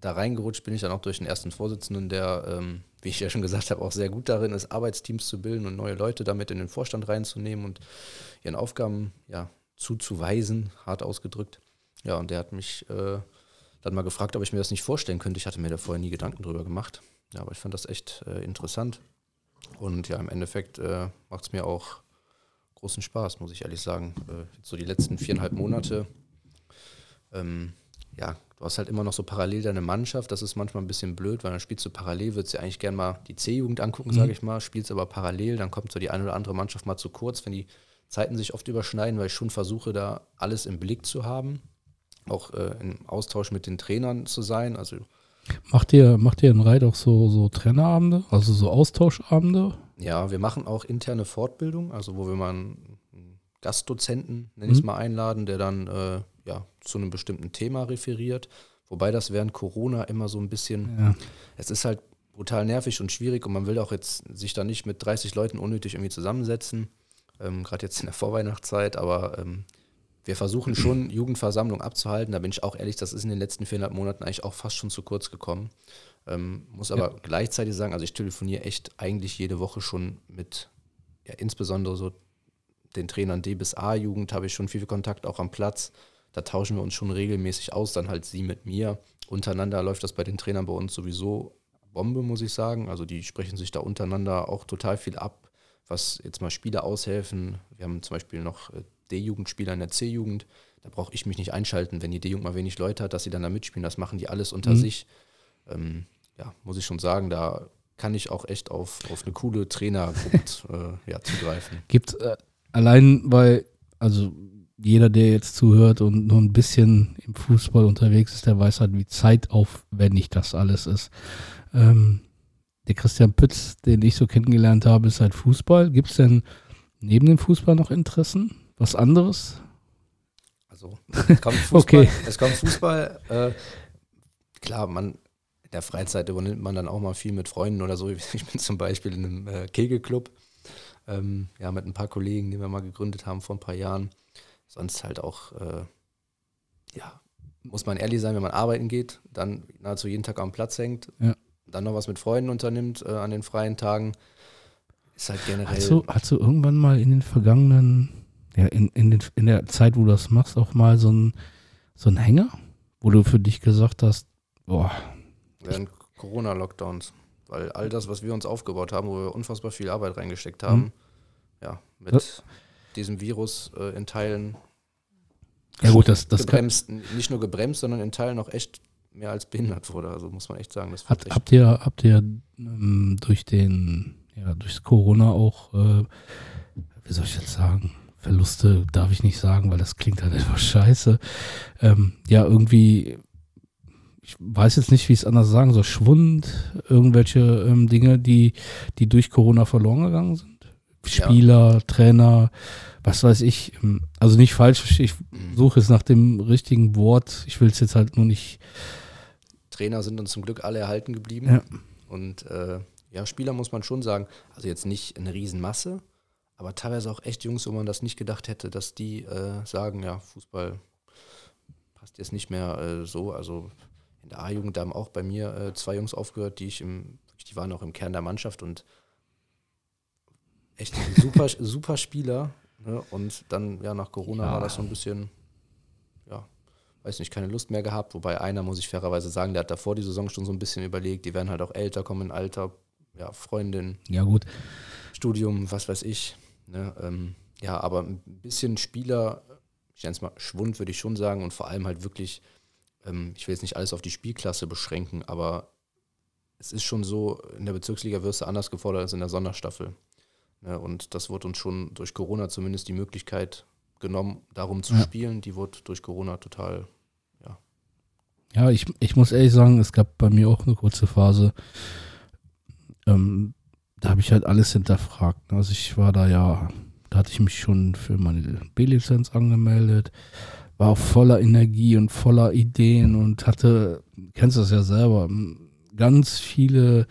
da reingerutscht bin ich dann auch durch den ersten Vorsitzenden, der, ähm, wie ich ja schon gesagt habe, auch sehr gut darin ist, Arbeitsteams zu bilden und neue Leute damit in den Vorstand reinzunehmen und ihren Aufgaben ja, zuzuweisen, hart ausgedrückt. Ja, und der hat mich äh, dann mal gefragt, ob ich mir das nicht vorstellen könnte. Ich hatte mir da vorher nie Gedanken drüber gemacht. Ja, aber ich fand das echt äh, interessant. Und ja, im Endeffekt äh, macht es mir auch großen Spaß, muss ich ehrlich sagen. Äh, so die letzten viereinhalb Monate ähm, ja, du hast halt immer noch so parallel deine Mannschaft. Das ist manchmal ein bisschen blöd, weil dann spielst du parallel, würdest dir eigentlich gerne mal die C-Jugend angucken, Mhm. sage ich mal, spielst aber parallel, dann kommt so die eine oder andere Mannschaft mal zu kurz, wenn die Zeiten sich oft überschneiden, weil ich schon versuche, da alles im Blick zu haben. Auch äh, im Austausch mit den Trainern zu sein. Also macht ihr, macht ihr in Reit auch so, so Trainerabende, also so Austauschabende? Ja, wir machen auch interne Fortbildung, also wo wir mal einen Gastdozenten, nenne ich es Mhm. mal, einladen, der dann äh, ja, zu einem bestimmten Thema referiert. Wobei das während Corona immer so ein bisschen, Ja. es ist halt brutal nervig und schwierig und man will auch jetzt sich da nicht mit 30 Leuten unnötig irgendwie zusammensetzen. ähm, gerade jetzt in der Vorweihnachtszeit, aber ähm, wir versuchen schon, Jugendversammlung abzuhalten. Da bin ich auch ehrlich, das ist in den letzten viereinhalb Monaten eigentlich auch fast schon zu kurz gekommen. Ähm, muss aber ja. gleichzeitig sagen, also ich telefoniere echt eigentlich jede Woche schon mit, ja, insbesondere so den Trainern D bis A-Jugend habe ich schon viel Kontakt auch am Platz. Da tauschen wir uns schon regelmäßig aus, dann halt sie mit mir. Untereinander läuft das bei den Trainern bei uns sowieso Bombe, muss ich sagen. Also die sprechen sich da untereinander auch total viel ab, was jetzt mal Spieler aushelfen. Wir haben zum Beispiel noch äh, D-Jugendspieler in der C-Jugend. Da brauche ich mich nicht einschalten, wenn die D-Jugend mal wenig Leute hat, dass sie dann da mitspielen. Das machen die alles unter mhm. sich. Ähm, ja, muss ich schon sagen, da kann ich auch echt auf, auf eine coole Trainergruppe äh, ja, zugreifen. Gibt äh, allein, weil, also jeder, der jetzt zuhört und nur ein bisschen im Fußball unterwegs ist, der weiß halt, wie zeitaufwendig das alles ist. Ähm, der Christian Pütz, den ich so kennengelernt habe, ist halt Fußball. Gibt es denn neben dem Fußball noch Interessen? Was anderes? Also, es kommt Fußball. okay. Es kommt Fußball. Äh, klar, man, in der Freizeit übernimmt man dann auch mal viel mit Freunden oder so. Ich bin zum Beispiel in einem äh, Kegelclub. Ähm, ja, mit ein paar Kollegen, die wir mal gegründet haben vor ein paar Jahren. Sonst halt auch, äh, ja, muss man ehrlich sein, wenn man arbeiten geht, dann nahezu jeden Tag am Platz hängt, ja. dann noch was mit Freunden unternimmt äh, an den freien Tagen, ist halt generell. Hast du, hast du irgendwann mal in den vergangenen, ja, in, in, den, in der Zeit, wo du das machst, auch mal so ein, so ein Hänger, wo du für dich gesagt hast, boah. Während Corona-Lockdowns, weil all das, was wir uns aufgebaut haben, wo wir unfassbar viel Arbeit reingesteckt haben, mhm. ja, mit. Ja diesem Virus äh, in Teilen ja, gut, das, das gebremst, nicht nur gebremst, sondern in Teilen auch echt mehr als behindert wurde. Also muss man echt sagen. Das Hat, habt ihr, habt ihr ähm, durch den, ja, durch Corona auch, äh, wie soll ich jetzt sagen, Verluste darf ich nicht sagen, weil das klingt halt einfach scheiße. Ähm, ja, irgendwie, ich weiß jetzt nicht, wie ich es anders sagen soll, Schwund, irgendwelche ähm, Dinge, die, die durch Corona verloren gegangen sind? Spieler, ja. Trainer, was weiß ich. Ähm, also nicht falsch, ich mhm. suche es nach dem richtigen Wort. Ich will es jetzt halt nur nicht. Trainer sind uns zum Glück alle erhalten geblieben. Ja. Und äh, ja, Spieler muss man schon sagen, also jetzt nicht eine Riesenmasse, aber teilweise auch echt Jungs, wo man das nicht gedacht hätte, dass die äh, sagen, ja, Fußball passt jetzt nicht mehr äh, so. Also in der A-Jugend haben auch bei mir äh, zwei Jungs aufgehört, die ich im, die waren auch im Kern der Mannschaft und echt super, super Spieler. Ne? Und dann, ja, nach Corona ja. war das so ein bisschen, ja, weiß nicht, keine Lust mehr gehabt. Wobei einer, muss ich fairerweise sagen, der hat davor die Saison schon so ein bisschen überlegt, die werden halt auch älter, kommen in Alter, ja, Freundin. Ja, gut. Studium, was weiß ich. Ne? Ähm, ja, aber ein bisschen Spieler, ich nenne es mal Schwund, würde ich schon sagen. Und vor allem halt wirklich, ähm, ich will jetzt nicht alles auf die Spielklasse beschränken, aber es ist schon so, in der Bezirksliga wirst du anders gefordert als in der Sonderstaffel. Ja, und das wurde uns schon durch Corona zumindest die Möglichkeit genommen, darum zu ja. spielen. Die wurde durch Corona total, ja. Ja, ich, ich muss ehrlich sagen, es gab bei mir auch eine kurze Phase, ähm, da habe ich halt alles hinterfragt. Also ich war da ja, da hatte ich mich schon für meine B-Lizenz angemeldet, war auch voller Energie und voller Ideen und hatte, kennst du das ja selber, ganz viele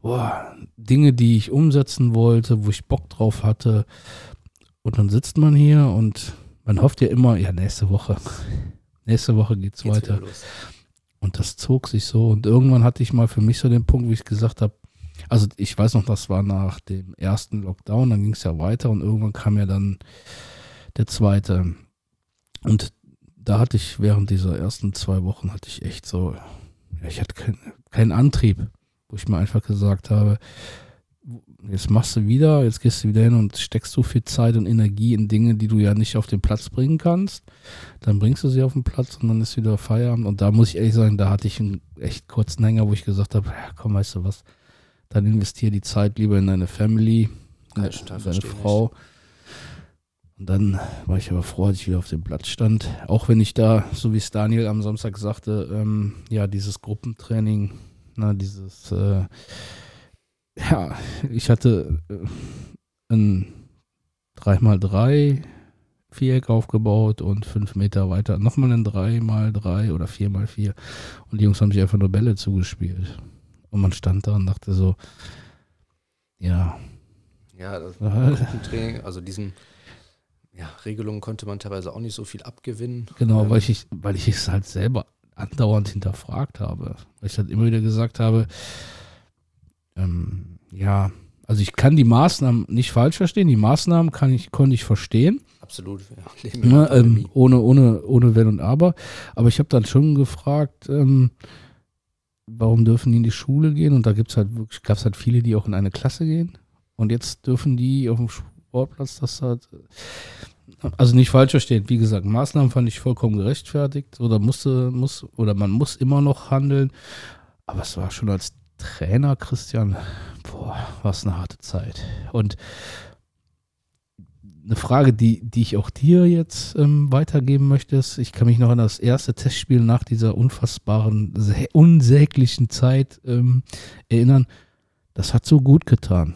boah, Dinge, die ich umsetzen wollte, wo ich Bock drauf hatte. Und dann sitzt man hier und man hofft ja immer, ja, nächste Woche, nächste Woche geht's, geht's weiter. Und das zog sich so. Und irgendwann hatte ich mal für mich so den Punkt, wie ich gesagt habe, also ich weiß noch, das war nach dem ersten Lockdown, dann ging es ja weiter und irgendwann kam ja dann der zweite. Und da hatte ich während dieser ersten zwei Wochen hatte ich echt so, ja, ich hatte keinen kein Antrieb wo ich mir einfach gesagt habe, jetzt machst du wieder, jetzt gehst du wieder hin und steckst so viel Zeit und Energie in Dinge, die du ja nicht auf den Platz bringen kannst. Dann bringst du sie auf den Platz und dann ist wieder Feierabend. Und da muss ich ehrlich sagen, da hatte ich einen echt kurzen Hänger, wo ich gesagt habe, ja, komm, weißt du was, dann investiere die Zeit lieber in deine Family, in deine Frau. Und dann war ich aber froh, als ich wieder auf dem Platz stand. Auch wenn ich da, so wie es Daniel am Samstag sagte, ähm, ja, dieses Gruppentraining na, dieses, äh, ja, ich hatte äh, ein 3x3 Viereck aufgebaut und fünf Meter weiter nochmal ein 3x3 oder 4x4 und die Jungs haben sich einfach nur Bälle zugespielt. Und man stand da und dachte so, ja. Ja, das Gruppentraining, also diesen ja, Regelungen konnte man teilweise auch nicht so viel abgewinnen. Genau, Ähm, weil ich, weil ich es halt selber andauernd hinterfragt habe. Weil ich halt immer wieder gesagt habe, ähm, ja, also ich kann die Maßnahmen nicht falsch verstehen. Die Maßnahmen kann ich, konnte ich verstehen. Absolut, ja. Ne, ähm, ohne, ohne, ohne Wenn und Aber. Aber ich habe dann schon gefragt, ähm, warum dürfen die in die Schule gehen? Und da gibt's halt wirklich, gab es halt viele, die auch in eine Klasse gehen. Und jetzt dürfen die auf dem Sportplatz das halt. Also nicht falsch verstehen, wie gesagt, Maßnahmen fand ich vollkommen gerechtfertigt. Oder musste, muss, oder man muss immer noch handeln. Aber es war schon als Trainer, Christian, boah, was eine harte Zeit. Und eine Frage, die, die ich auch dir jetzt ähm, weitergeben möchte, ist, ich kann mich noch an das erste Testspiel nach dieser unfassbaren, sä- unsäglichen Zeit ähm, erinnern. Das hat so gut getan.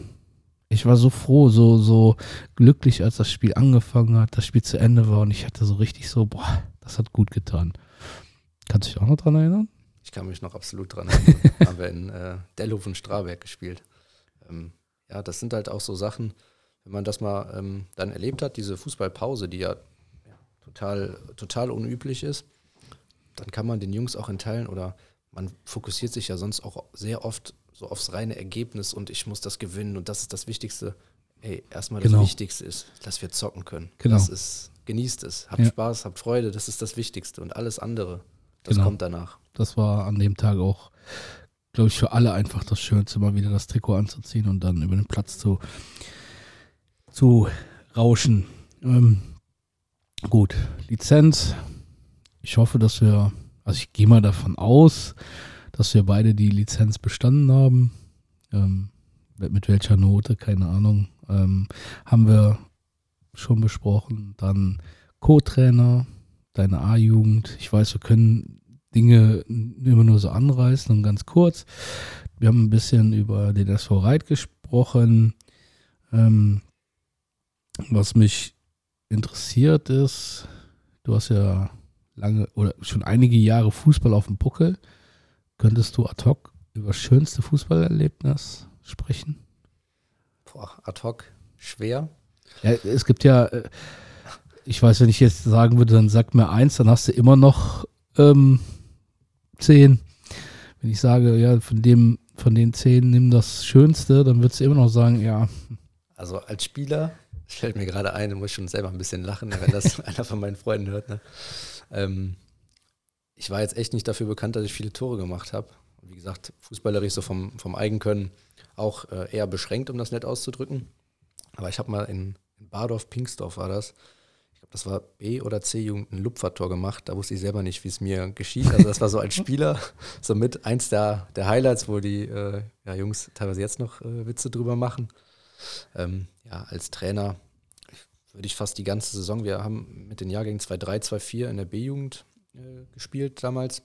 Ich war so froh, so, so glücklich, als das Spiel angefangen hat, das Spiel zu Ende war und ich hatte so richtig so, boah, das hat gut getan. Kannst du dich auch noch dran erinnern? Ich kann mich noch absolut dran erinnern. haben wir in äh, Dellhof und gespielt. Ähm, ja, das sind halt auch so Sachen, wenn man das mal ähm, dann erlebt hat, diese Fußballpause, die ja, total, total unüblich ist, dann kann man den Jungs auch in Teilen oder man fokussiert sich ja sonst auch sehr oft so aufs reine Ergebnis und ich muss das gewinnen und das ist das Wichtigste. Ey, erstmal das Genau. Wichtigste ist, dass wir zocken können. Genau. Das ist, genießt es, habt Ja. Spaß, habt Freude, das ist das Wichtigste und alles andere, das Genau. kommt danach. Das war an dem Tag auch, glaube ich, für alle einfach das Schönste, mal wieder das Trikot anzuziehen und dann über den Platz zu, zu rauschen. Ähm, gut, Lizenz. Ich hoffe, dass wir, also ich gehe mal davon aus, dass wir beide die Lizenz bestanden haben. Ähm, mit welcher Note, keine Ahnung. Ähm, haben wir schon besprochen. Dann Co-Trainer, deine A-Jugend. Ich weiß, wir können Dinge immer nur so anreißen und ganz kurz. Wir haben ein bisschen über den SV Reit gesprochen. Ähm, was mich interessiert ist, du hast ja lange oder schon einige Jahre Fußball auf dem Buckel. Könntest du ad hoc über das schönste Fußballerlebnis sprechen? Boah, ad hoc schwer. Ja, es gibt ja, äh, ich weiß, wenn ich jetzt sagen würde, dann sag mir eins, dann hast du immer noch ähm, zehn. Wenn ich sage, ja, von dem, von den zehn nimm das Schönste, dann würdest du immer noch sagen, ja, Also als Spieler, das fällt mir gerade ein, da muss ich schon selber ein bisschen lachen, wenn das einer von meinen Freunden hört. Ne? Ähm, ich war jetzt echt nicht dafür bekannt, dass ich viele Tore gemacht habe. Wie gesagt, fußballerisch so vom, vom Eigenkönnen auch äh, eher beschränkt, um das nett auszudrücken. Aber ich habe mal in, in Bardorf-Pingsdorf war das, ich glaube, das war B- oder C-Jugend, ein Lupfertor gemacht. Da wusste ich selber nicht, wie es mir geschieht. Also das war so als Spieler so mit eins der, der Highlights, wo die äh, ja, Jungs teilweise jetzt noch äh, Witze drüber machen. Ähm, ja, als Trainer würde ich fast die ganze Saison, wir haben mit den Jahrgängen 2-3, 2-4 in der B-Jugend äh, gespielt damals.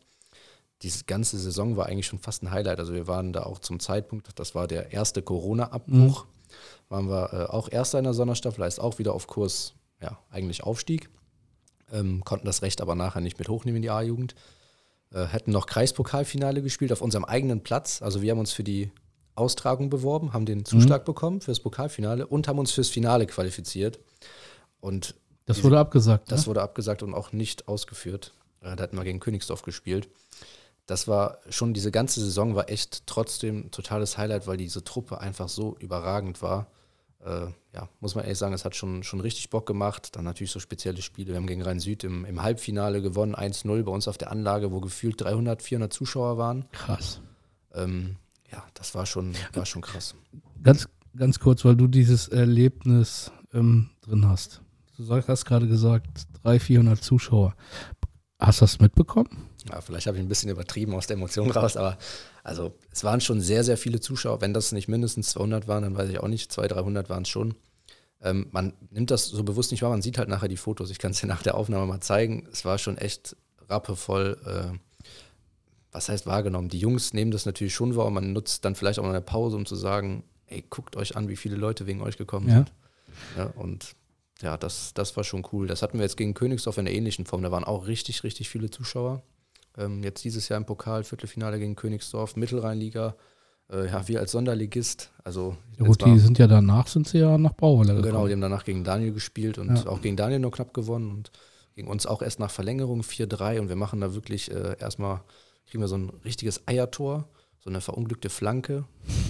Diese ganze Saison war eigentlich schon fast ein Highlight. Also wir waren da auch zum Zeitpunkt, das war der erste Corona-Abbruch, waren wir äh, auch Erster in der Sonderstaffel, heißt auch wieder auf Kurs, ja, eigentlich Aufstieg. Ähm, konnten das Recht aber nachher nicht mit hochnehmen in die A-Jugend. Äh, hätten noch Kreispokalfinale gespielt auf unserem eigenen Platz. Also wir haben uns für die Austragung beworben, haben den Zuschlag bekommen fürs Pokalfinale und haben uns fürs Finale qualifiziert. Und das wurde abgesagt. das ne? wurde abgesagt und auch nicht ausgeführt. Äh, Da hatten wir gegen Königsdorf gespielt. Das war schon, diese ganze Saison war echt trotzdem ein totales Highlight, weil diese Truppe einfach so überragend war. Äh, ja, muss man ehrlich sagen, es hat schon, schon richtig Bock gemacht. Dann natürlich so spezielle Spiele. Wir haben gegen Rhein-Süd im, im Halbfinale gewonnen, 1-0 bei uns auf der Anlage, wo gefühlt 300, 400 Zuschauer waren. Krass. Ähm, ja, das war schon, war schon krass. Ganz, ganz kurz, weil du dieses Erlebnis ähm, drin hast. Du hast gerade gesagt, 300, 400 Zuschauer. Hast du das mitbekommen? Ja, vielleicht habe ich ein bisschen übertrieben aus der Emotion raus, aber also es waren schon sehr, sehr viele Zuschauer. Wenn das nicht mindestens 200 waren, dann weiß ich auch nicht. 200, 300 waren es schon. Ähm, man nimmt das so bewusst nicht wahr. Man sieht halt nachher die Fotos. Ich kann es dir nach der Aufnahme mal zeigen. Es war schon echt rappevoll. Äh, was heißt wahrgenommen? Die Jungs nehmen das natürlich schon wahr. und Man nutzt dann vielleicht auch mal eine Pause, um zu sagen, ey, guckt euch an, wie viele Leute wegen euch gekommen Ja. sind. Ja, und ja, das, das war schon cool. Das hatten wir jetzt gegen Königsdorf in einer ähnlichen Form. Da waren auch richtig, richtig viele Zuschauer. Ähm, jetzt dieses Jahr im Pokal, Viertelfinale gegen Königsdorf, Mittelrheinliga. Äh, ja, wir als Sonderligist. Also, Ja, gut, die sind ja danach, sind sie ja nach Brauweiler Genau, gekommen. die haben danach gegen Daniel gespielt und Ja. auch gegen Daniel nur knapp gewonnen und gegen uns auch erst nach Verlängerung 4-3 und wir machen da wirklich äh, erstmal, kriegen wir so ein richtiges Eiertor, so eine verunglückte Flanke,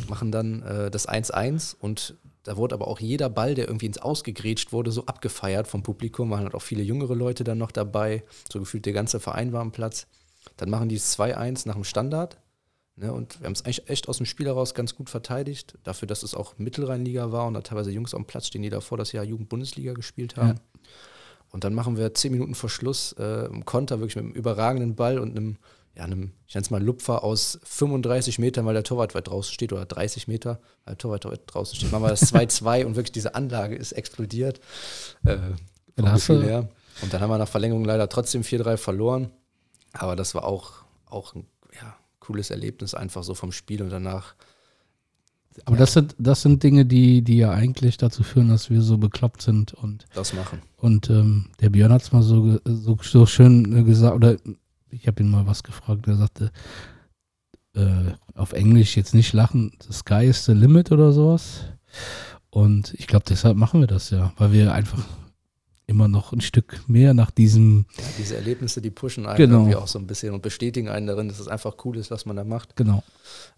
machen dann äh, das 1-1 und da wurde aber auch jeder Ball, der irgendwie ins Ausgegrätscht wurde, so abgefeiert vom Publikum, waren halt auch viele jüngere Leute dann noch dabei, so gefühlt der ganze Verein war am Platz. Dann machen die es 2-1 nach dem Standard Ne, und wir haben es eigentlich echt aus dem Spiel heraus ganz gut verteidigt, dafür, dass es auch Mittelrheinliga war und da teilweise Jungs am Platz stehen, die davor das Jahr Jugend-Bundesliga gespielt haben. Und dann machen wir zehn Minuten vor Schluss äh, im Konter wirklich mit einem überragenden Ball und einem, ja, einem, ich nenne es mal Lupfer aus 35 Metern, weil der Torwart weit draußen steht, oder 30 Meter, weil der Torwart weit draußen steht. Machen wir das 2-2 und wirklich diese Anlage ist explodiert. Äh, her. Und dann haben wir nach Verlängerung leider trotzdem 4-3 verloren. Aber das war auch, auch ein ja, cooles Erlebnis, einfach so vom Spiel und danach. Aber das sind, das sind Dinge, die, die ja eigentlich dazu führen, dass wir so bekloppt sind. Und, Das machen. und ähm, der Björn hat es mal so, so, so schön äh, gesagt, oder ich habe ihn mal was gefragt, er sagte, äh, auf Englisch jetzt nicht lachen, the sky is the limit oder sowas. Und ich glaube, deshalb machen wir das ja, weil wir einfach immer noch ein Stück mehr nach diesem, Ja, diese Erlebnisse, die pushen einen Genau. irgendwie auch so ein bisschen und bestätigen einen darin, dass es einfach cool ist, was man da macht. genau.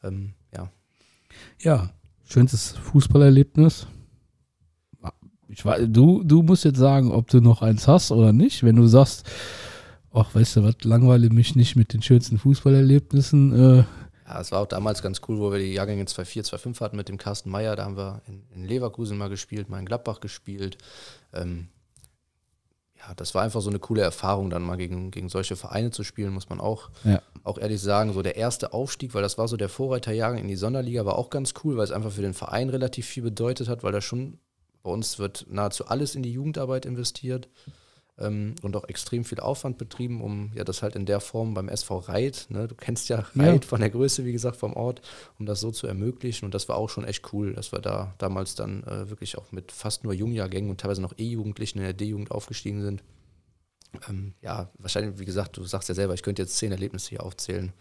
Ähm, ja, Ja, schönstes Fußballerlebnis. Ich weiß, du, du musst jetzt sagen, ob du noch eins hast oder nicht. Wenn du sagst, ach, weißt du was, langweile mich nicht mit den schönsten Fußballerlebnissen. Äh, Ja, es war auch damals ganz cool, wo wir die Jahrgänge 2-4, 2-5 hatten mit dem Carsten Meyer. Da haben wir in, in Leverkusen mal gespielt, mal in Gladbach gespielt. Ähm, ja, das war einfach so eine coole Erfahrung, dann mal gegen, gegen solche Vereine zu spielen, muss man auch, Ja. auch ehrlich sagen. So der erste Aufstieg, weil das war so der Vorreiterjahrgang in die Sonderliga, war auch ganz cool, weil es einfach für den Verein relativ viel bedeutet hat, weil da schon bei uns wird nahezu alles in die Jugendarbeit investiert ähm, und auch extrem viel Aufwand betrieben, um ja das halt in der Form beim SV Reit, ne, du kennst ja Ja. Reit von der Größe, wie gesagt, vom Ort, um das so zu ermöglichen. Und das war auch schon echt cool, dass wir da damals dann äh, wirklich auch mit fast nur Jungjahrgängen und teilweise noch E-Jugendlichen in der D-Jugend aufgestiegen sind. Ähm, ja, wahrscheinlich, wie gesagt, du sagst ja selber, ich könnte jetzt zehn Erlebnisse hier aufzählen.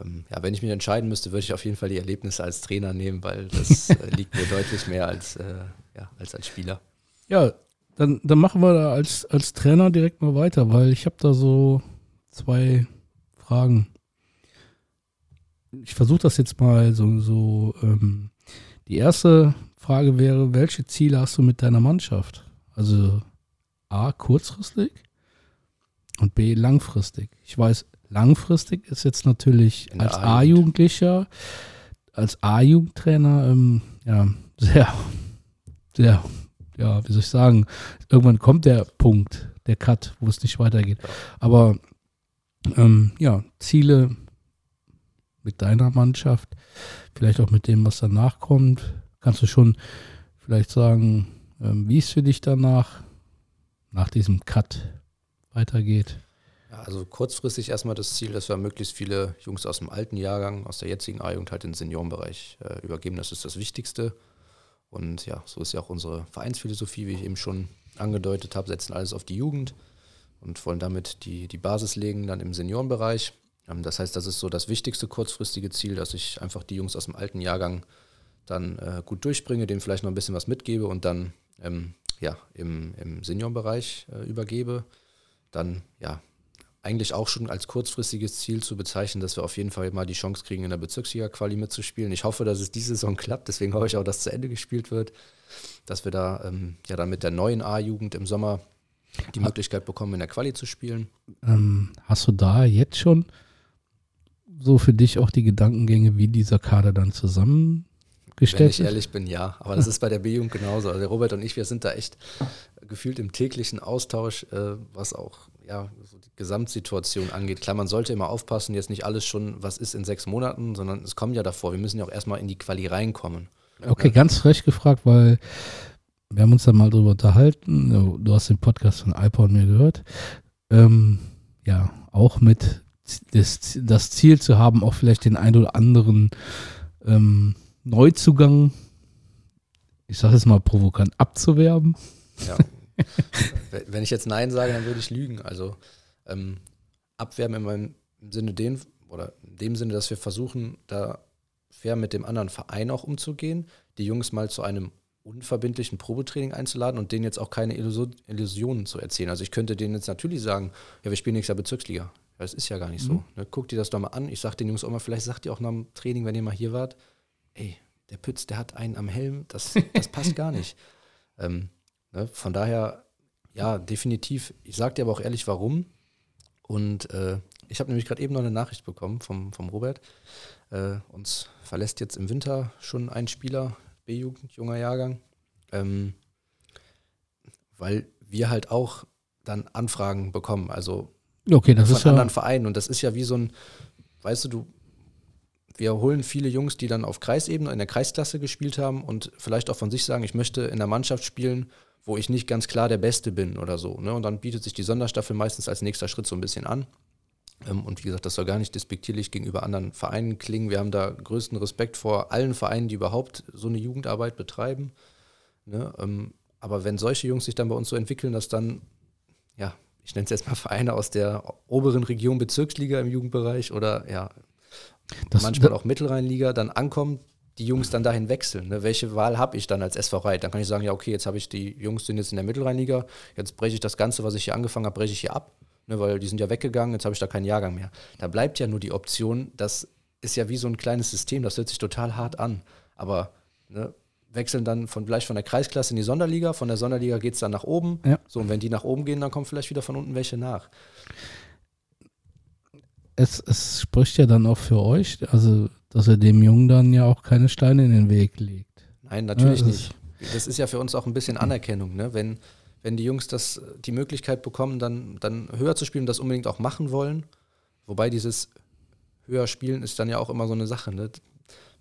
Ähm, ja, wenn ich mich entscheiden müsste, würde ich auf jeden Fall die Erlebnisse als Trainer nehmen, weil das äh, liegt mir deutlich mehr als, äh, ja, als als Spieler. ja, dann, dann machen wir da als, als Trainer direkt mal weiter, weil ich habe da so zwei Fragen. Ich versuche das jetzt mal so, so ähm, die erste Frage wäre, welche Ziele hast du mit deiner Mannschaft? Also A, kurzfristig und B, langfristig. Ich weiß, langfristig ist jetzt natürlich als A-Jugend. A-Jugendlicher, als A-Jugendtrainer, ähm, ja, sehr, sehr, ja, wie soll ich sagen, irgendwann kommt der Punkt, der Cut, wo es nicht weitergeht. Aber ähm, ja, Ziele mit deiner Mannschaft, vielleicht auch mit dem, was danach kommt, kannst du schon vielleicht sagen, ähm, wie es für dich danach, nach diesem Cut weitergeht. Also kurzfristig erstmal das Ziel, dass wir möglichst viele Jungs aus dem alten Jahrgang, aus der jetzigen A-Jugend halt in den Seniorenbereich äh, übergeben. Das ist das Wichtigste. Und ja, so ist ja auch unsere Vereinsphilosophie, wie ich eben schon angedeutet habe, setzen alles auf die Jugend und wollen damit die, die Basis legen dann im Seniorenbereich. Ähm, das heißt, das ist so das wichtigste kurzfristige Ziel, dass ich einfach die Jungs aus dem alten Jahrgang dann äh, gut durchbringe, denen vielleicht noch ein bisschen was mitgebe und dann ähm, ja, im, im Seniorenbereich äh, übergebe. Dann ja, eigentlich auch schon als kurzfristiges Ziel zu bezeichnen, dass wir auf jeden Fall mal die Chance kriegen, in der Bezirksliga-Quali mitzuspielen. Ich hoffe, dass es diese Saison klappt, deswegen hoffe ich auch, dass zu Ende gespielt wird, dass wir da ähm, ja dann mit der neuen A-Jugend im Sommer die Möglichkeit bekommen, in der Quali zu spielen. Ähm, hast du da jetzt schon so für dich auch die Gedankengänge, wie dieser Kader dann Wenn zusammengestellt ich ist? ehrlich bin, ja. Aber das ist bei der B-Jugend genauso. Also Robert und ich, wir sind da echt gefühlt im täglichen Austausch, äh, was auch ja, so die Gesamtsituation angeht. Klar, man sollte immer aufpassen, jetzt nicht alles schon, was ist in sechs Monaten, sondern es kommt ja davor. Wir müssen ja auch erstmal in die Quali reinkommen. Okay, ganz frech gefragt, weil wir haben uns dann mal drüber unterhalten. Du hast den Podcast von Alpa und mir gehört. Ähm, ja, auch mit das, das Ziel zu haben, auch vielleicht den ein oder anderen ähm, Neuzugang, ich sage es mal provokant, abzuwerben. Ja. Wenn ich jetzt Nein sage, dann würde ich lügen. Also ähm, abwerben in meinem Sinne den, oder in dem Sinne, dass wir versuchen, da fair mit dem anderen Verein auch umzugehen, die Jungs mal zu einem unverbindlichen Probetraining einzuladen und denen jetzt auch keine Illusionen zu erzählen. Also ich könnte denen jetzt natürlich sagen, ja, wir spielen nächstes Jahr Bezirksliga. Das ist ja gar nicht mhm. so. Ne? Guckt ihr das doch mal an. Ich sage den Jungs auch mal, vielleicht sagt ihr auch nach dem Training, wenn ihr mal hier wart, ey, der Pütz, der hat einen am Helm, das, das passt gar nicht. Ähm, ne? Von daher, ja, definitiv. Ich sage dir aber auch ehrlich, warum. Und äh, ich habe nämlich gerade eben noch eine Nachricht bekommen vom, vom Robert. Äh, uns verlässt jetzt im Winter schon ein Spieler, B-Jugend, junger Jahrgang. Ähm, weil wir halt auch dann Anfragen bekommen. Also okay, das von ist anderen ja, Vereinen. Und das ist ja wie so ein, weißt du, du, wir holen viele Jungs, die dann auf Kreisebene in der Kreisklasse gespielt haben und vielleicht auch von sich sagen, ich möchte in der Mannschaft spielen, wo ich nicht ganz klar der Beste bin oder so. Ne? Und dann bietet sich die Sonderstaffel meistens als nächster Schritt so ein bisschen an. Ähm, und wie gesagt, das soll gar nicht despektierlich gegenüber anderen Vereinen klingen. Wir haben da größten Respekt vor allen Vereinen, die überhaupt so eine Jugendarbeit betreiben. Ne? Ähm, aber wenn solche Jungs sich dann bei uns so entwickeln, dass dann, ja, ich nenne es jetzt mal Vereine aus der oberen Region Bezirksliga im Jugendbereich oder ja, das, manchmal auch Mittelrheinliga, dann ankommen, die Jungs dann dahin wechseln. Ne? Welche Wahl habe ich dann als SV Reit? Dann kann ich sagen, ja, okay, jetzt habe ich die Jungs sind jetzt in der Mittelrheinliga, jetzt breche ich das Ganze, was ich hier angefangen habe, breche ich hier ab, ne? weil die sind ja weggegangen, jetzt habe ich da keinen Jahrgang mehr. Da bleibt ja nur die Option, das ist ja wie so ein kleines System, das hört sich total hart an, aber ne, wechseln dann von vielleicht von der Kreisklasse in die Sonderliga, von der Sonderliga geht es dann nach oben. Ja. So, und wenn die nach oben gehen, dann kommen vielleicht wieder von unten welche nach. Es, es spricht ja dann auch für euch, also dass er dem Jungen dann ja auch keine Steine in den Weg legt. Nein, natürlich ja, nicht. Das ist ja für uns auch ein bisschen Anerkennung, ne? Wenn, wenn die Jungs das, die Möglichkeit bekommen, dann, dann höher zu spielen und das unbedingt auch machen wollen. Wobei dieses höher spielen ist dann ja auch immer so eine Sache. Ne?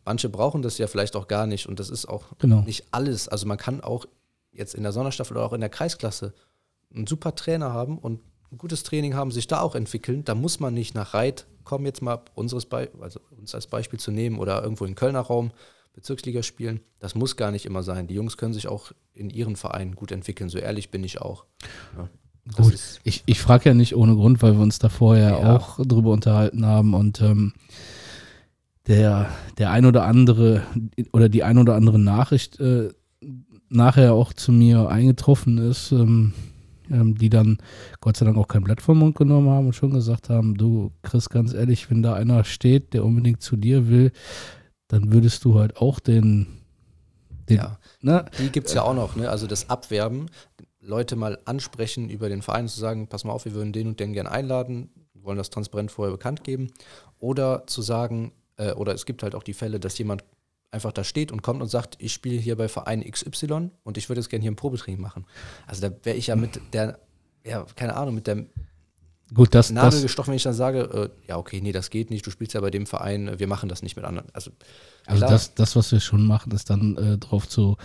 Manche brauchen das ja vielleicht auch gar nicht und das ist auch genau. nicht alles. Also man kann auch jetzt in der Sonderstaffel oder auch in der Kreisklasse einen super Trainer haben und ein gutes Training haben, sich da auch entwickeln. Da muss man nicht nach Reit kommen, jetzt mal unseres Be also uns als Beispiel zu nehmen oder irgendwo in Kölner Raum Bezirksliga spielen. Das muss gar nicht immer sein. Die Jungs können sich auch in ihren Vereinen gut entwickeln. So ehrlich bin ich auch. Ja. Gut, ich, ich frage ja nicht ohne Grund, weil wir uns da vorher ja. auch drüber unterhalten haben und ähm, der, der ein oder andere oder die ein oder andere Nachricht äh, nachher auch zu mir eingetroffen ist, ähm, ähm, die dann Gott sei Dank auch kein Blatt vom Mund genommen haben und schon gesagt haben, du Chris, ganz ehrlich, wenn da einer steht, der unbedingt zu dir will, dann würdest du halt auch den, den ja, ne? die gibt es ja auch noch, ne? also das Abwerben, Leute mal ansprechen über den Verein, zu sagen, pass mal auf, wir würden den und den gerne einladen, wollen das transparent vorher bekannt geben oder zu sagen, äh, oder es gibt halt auch die Fälle, dass jemand einfach da steht und kommt und sagt, ich spiele hier bei Verein XY und ich würde jetzt gerne hier ein Probetraining machen. Also da wäre ich ja mit der, ja, keine Ahnung, mit der Gut, das, Nadel das, gestochen, wenn ich dann sage, äh, ja, okay, nee, das geht nicht, du spielst ja bei dem Verein, äh, wir machen das nicht mit anderen. Also, also das, das, was wir schon machen, ist dann äh, darauf zu,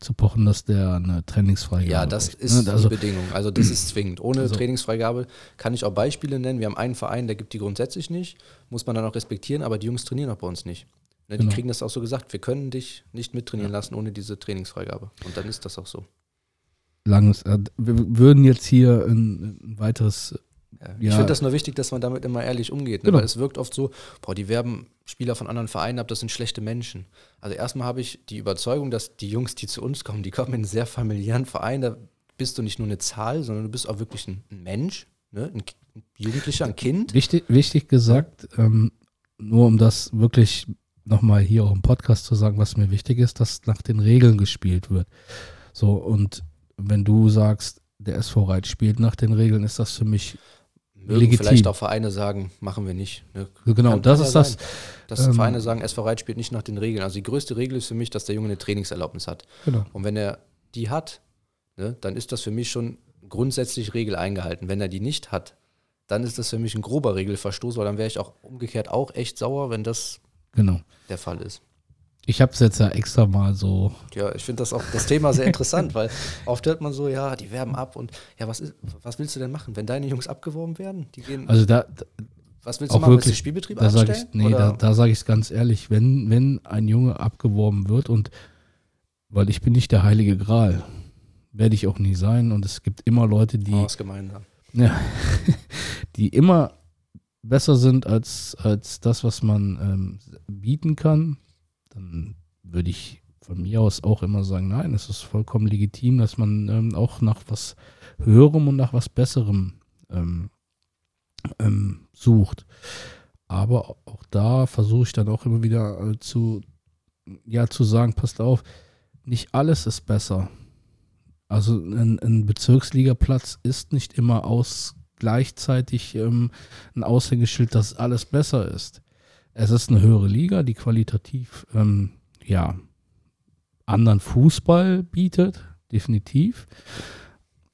zu pochen, dass der eine Trainingsfreigabe Ja, das ist ne? also, die Bedingung. Also das ist zwingend. Ohne also, Trainingsfreigabe kann ich auch Beispiele nennen. Wir haben einen Verein, der gibt die grundsätzlich nicht, muss man dann auch respektieren, aber die Jungs trainieren auch bei uns nicht. Ne, die genau. kriegen das auch so gesagt, wir können dich nicht mittrainieren ja. lassen ohne diese Trainingsfreigabe. Und dann ist das auch so. Langes, äh, wir würden jetzt hier ein, ein weiteres ja. Ich finde das nur wichtig, dass man damit immer ehrlich umgeht, ne? genau. weil es wirkt oft so, boah, die werben Spieler von anderen Vereinen ab, das sind schlechte Menschen. Also erstmal habe ich die Überzeugung, dass die Jungs, die zu uns kommen, die kommen in einen sehr familiären Verein, da bist du nicht nur eine Zahl, sondern du bist auch wirklich ein, Mensch, ne? ein, Jugendlicher, ein Kind. Wichtig, wichtig gesagt, ähm, nur um das wirklich nochmal hier auch im Podcast zu sagen, was mir wichtig ist, dass nach den Regeln gespielt wird. So, und wenn du sagst, der SV Reit spielt nach den Regeln, ist das für mich Mögen legitim. vielleicht auch Vereine sagen, machen wir nicht. Ne? Genau, kann, das ist ja das. Sein, dass ähm, Vereine sagen, SV Reit spielt nicht nach den Regeln. Also die größte Regel ist für mich, dass der Junge eine Trainingserlaubnis hat. Genau. Und wenn er die hat, ne, dann ist das für mich schon grundsätzlich Regel eingehalten. Wenn er die nicht hat, dann ist das für mich ein grober Regelverstoß, weil dann wäre ich auch umgekehrt auch echt sauer, wenn das genau. der Fall ist. Ich habe es jetzt ja extra mal so. Ja, ich finde das auch das Thema sehr interessant, weil oft hört man so, ja, die werben ab und ja, was ist, was willst du denn machen, wenn deine Jungs abgeworben werden? Die gehen. Also da. Was willst du machen? Wirklich, willst du Spielbetrieb da sag ich, Nee, oder? da, da sage ich es ganz ehrlich, wenn, wenn ein Junge abgeworben wird und weil ich bin nicht der heilige Gral, werde ich auch nie sein und es gibt immer Leute, die. Oh, ist gemein dann. Ja, die immer besser sind als, als das, was man ähm, bieten kann, dann würde ich von mir aus auch immer sagen, nein, es ist vollkommen legitim, dass man ähm, auch nach was Höherem und nach was Besserem ähm, ähm, sucht. Aber auch da versuche ich dann auch immer wieder äh, zu, ja, zu sagen, passt auf, nicht alles ist besser. Also ein, ein Bezirksligaplatz ist nicht immer aus gleichzeitig ähm, ein Aushängeschild, dass alles besser ist. Es ist eine höhere Liga, die qualitativ ähm, ja anderen Fußball bietet, definitiv.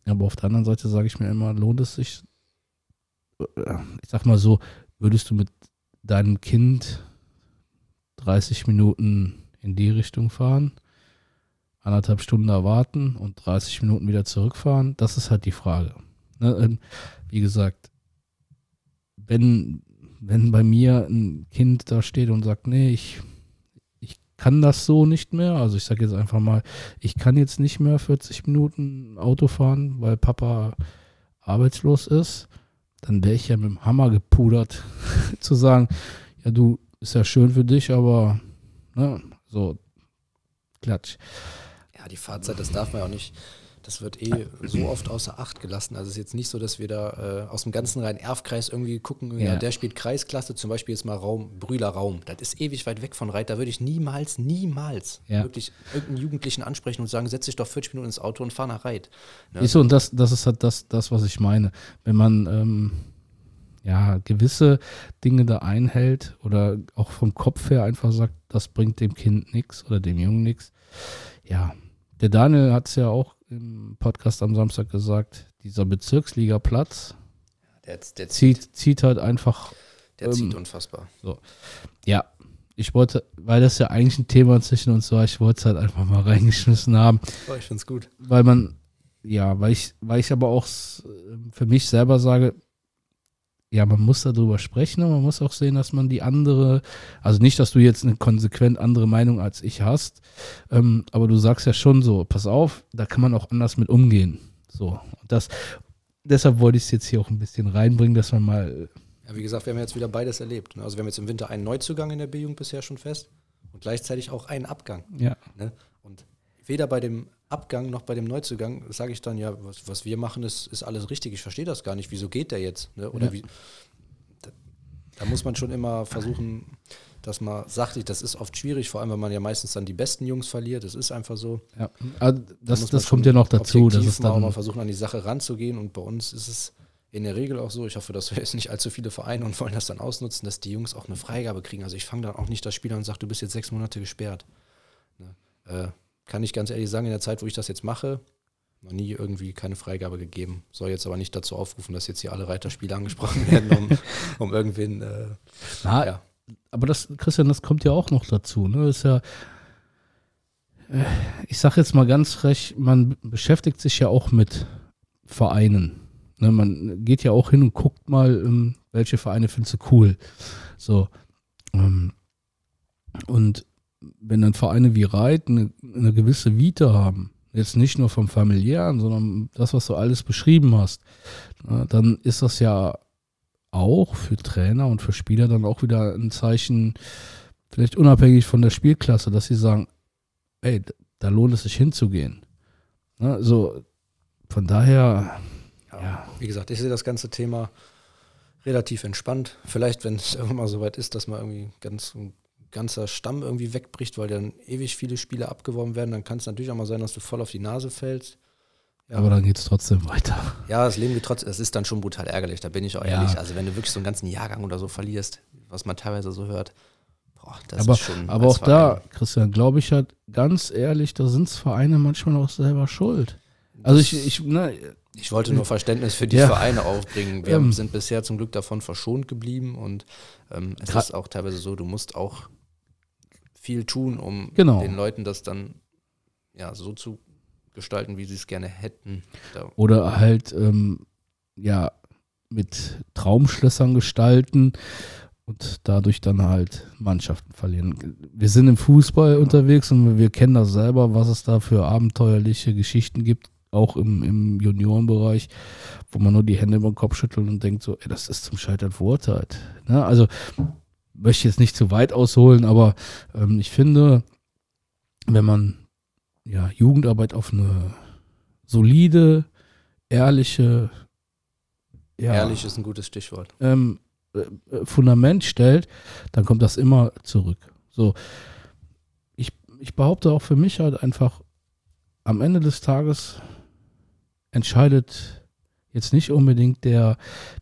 Aber auf der anderen Seite sage ich mir immer, lohnt es sich, äh, ich sag mal so, würdest du mit deinem Kind 30 Minuten in die Richtung fahren, anderthalb Stunden erwarten und 30 Minuten wieder zurückfahren? Das ist halt die Frage. Ne? Ähm, wie gesagt, wenn, wenn bei mir ein Kind da steht und sagt, nee, ich, ich kann das so nicht mehr, also ich sage jetzt einfach mal, ich kann jetzt nicht mehr 40 Minuten Auto fahren, weil Papa arbeitslos ist, dann wäre ich ja mit dem Hammer gepudert, zu sagen, ja, du, ist ja schön für dich, aber ne, so, klatsch. Ja, die Fahrzeit, das darf man ja auch nicht das wird eh so oft außer Acht gelassen. Also es ist jetzt nicht so, dass wir da äh, aus dem ganzen Rhein-Erf-Kreis irgendwie gucken, ja. ja. der spielt Kreisklasse, zum Beispiel jetzt mal Raum, Brühler Raum. Das ist ewig weit weg von Reit. Da würde ich niemals, niemals ja. wirklich irgendeinen Jugendlichen ansprechen und sagen, setz dich doch 40 Minuten ins Auto und fahr nach Reit. Ne? So, und das, das ist halt das, das, was ich meine. Wenn man ähm, ja gewisse Dinge da einhält oder auch vom Kopf her einfach sagt, das bringt dem Kind nichts oder dem Jungen nichts. Ja, der Daniel hat es ja auch im Podcast am Samstag gesagt, dieser Bezirksligaplatz, der, der zieht, zieht, zieht halt einfach. Der ähm, zieht unfassbar. So. Ja, ich wollte, weil das ja eigentlich ein Thema zwischen uns war, ich wollte es halt einfach mal reingeschmissen haben. Oh, ich finde es gut. Weil man, ja, weil ich, weil ich aber auch für mich selber sage, ja, man muss darüber sprechen und man muss auch sehen, dass man die andere, also nicht, dass du jetzt eine konsequent andere Meinung als ich hast, ähm, aber du sagst ja schon so, pass auf, da kann man auch anders mit umgehen. So, das, deshalb wollte ich es jetzt hier auch ein bisschen reinbringen, dass man mal. Ja, wie gesagt, wir haben jetzt wieder beides erlebt. Ne? Also wir haben jetzt im Winter einen Neuzugang in der B-Jugend bisher schon fest und gleichzeitig auch einen Abgang. Ja. Ne? Und weder bei dem Abgang noch bei dem Neuzugang sage ich dann, ja, was, was wir machen, ist, ist alles richtig. Ich verstehe das gar nicht. Wieso geht der jetzt? Ne? Oder ja. wie, da, da, muss man schon immer versuchen, dass man sachlich, das ist oft schwierig, vor allem, wenn man ja meistens dann die besten Jungs verliert. Das ist einfach so. Ja, also das, da das kommt ja noch dazu. Das ist dann auch mal versuchen, an die Sache ranzugehen. Und bei uns ist es in der Regel auch so, ich hoffe, dass wir jetzt nicht allzu viele Vereine und wollen das dann ausnutzen, dass die Jungs auch eine Freigabe kriegen. Also ich fange dann auch nicht das Spiel an und sage, du bist jetzt sechs Monate gesperrt. Ne? Äh, kann ich ganz ehrlich sagen, in der Zeit, wo ich das jetzt mache, noch nie irgendwie keine Freigabe gegeben. Soll jetzt aber nicht dazu aufrufen, dass jetzt hier alle Reiterspiele angesprochen werden, um, um irgendwen. Äh, Na, ja. Aber das, Christian, das kommt ja auch noch dazu. Ne? Ist ja, äh, ich sage jetzt mal ganz frech, man beschäftigt sich ja auch mit Vereinen. Ne? Man geht ja auch hin und guckt mal, ähm, welche Vereine findest du cool. So. Ähm, und wenn dann Vereine wie Reit eine, eine gewisse Vita haben, jetzt nicht nur vom familiären, sondern das, was du alles beschrieben hast, dann ist das ja auch für Trainer und für Spieler dann auch wieder ein Zeichen, vielleicht unabhängig von der Spielklasse, dass sie sagen, ey, da lohnt es sich hinzugehen. Also von daher, ja, ja. Wie gesagt, ich sehe das ganze Thema relativ entspannt. Vielleicht, wenn es irgendwann mal so weit ist, dass man irgendwie ganz ganzer Stamm irgendwie wegbricht, weil dann ewig viele Spiele abgeworben werden, dann kann es natürlich auch mal sein, dass du voll auf die Nase fällst. Ja. Aber dann geht es trotzdem weiter. Ja, das Leben geht trotzdem, es ist dann schon brutal ärgerlich, da bin ich auch ehrlich. Also wenn du wirklich so einen ganzen Jahrgang oder so verlierst, was man teilweise so hört, boah, das aber, ist schon. Aber auch Verein. da, Christian, glaube ich halt ganz ehrlich, da sind es Vereine manchmal auch selber schuld. Also ich, ich, ne, ich wollte nur Verständnis für die ja. Vereine aufbringen. Wir ähm, sind bisher zum Glück davon verschont geblieben und ähm, es ist auch teilweise so, du musst auch viel tun, um genau. den Leuten das dann ja so zu gestalten, wie sie es gerne hätten. Oder halt ähm, ja mit Traumschlössern gestalten und dadurch dann halt Mannschaften verlieren. Wir sind im Fußball ja. unterwegs und wir kennen das selber, was es da für abenteuerliche Geschichten gibt, auch im, im Juniorenbereich, wo man nur die Hände über den Kopf schüttelt und denkt so, ey, das ist zum Scheitern verurteilt. Ne? Also möchte jetzt nicht zu weit ausholen, aber ähm, ich finde, wenn man ja, Jugendarbeit auf eine solide, ehrliche, ja, Ehrlich ist ein gutes Stichwort. ähm, äh, äh, Fundament stellt, dann kommt das immer zurück. So, ich, ich behaupte auch für mich halt einfach, am Ende des Tages entscheidet jetzt nicht unbedingt der,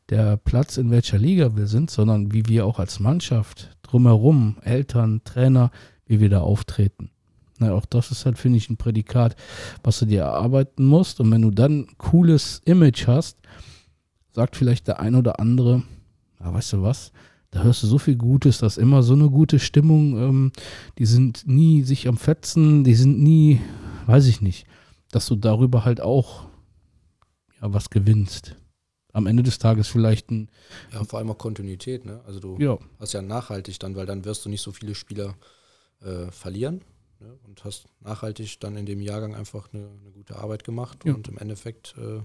der Platz, in welcher Liga wir sind, sondern wie wir auch als Mannschaft drumherum, Eltern, Trainer, wie wir da auftreten. Na, auch das ist halt, finde ich, ein Prädikat, was du dir erarbeiten musst. Und wenn du dann ein cooles Image hast, sagt vielleicht der ein oder andere, ja, weißt du was, da hörst du so viel Gutes, da ist immer so eine gute Stimmung, ähm, die sind nie sich am Fetzen, die sind nie, weiß ich nicht, dass du darüber halt auch ja, was gewinnst. Am Ende des Tages vielleicht ein, Ja, vor allem auch Kontinuität, ne? Also du ja, hast ja nachhaltig dann, weil dann wirst du nicht so viele Spieler äh, verlieren ne? und hast nachhaltig dann in dem Jahrgang einfach eine, eine gute Arbeit gemacht Ja. und im Endeffekt äh,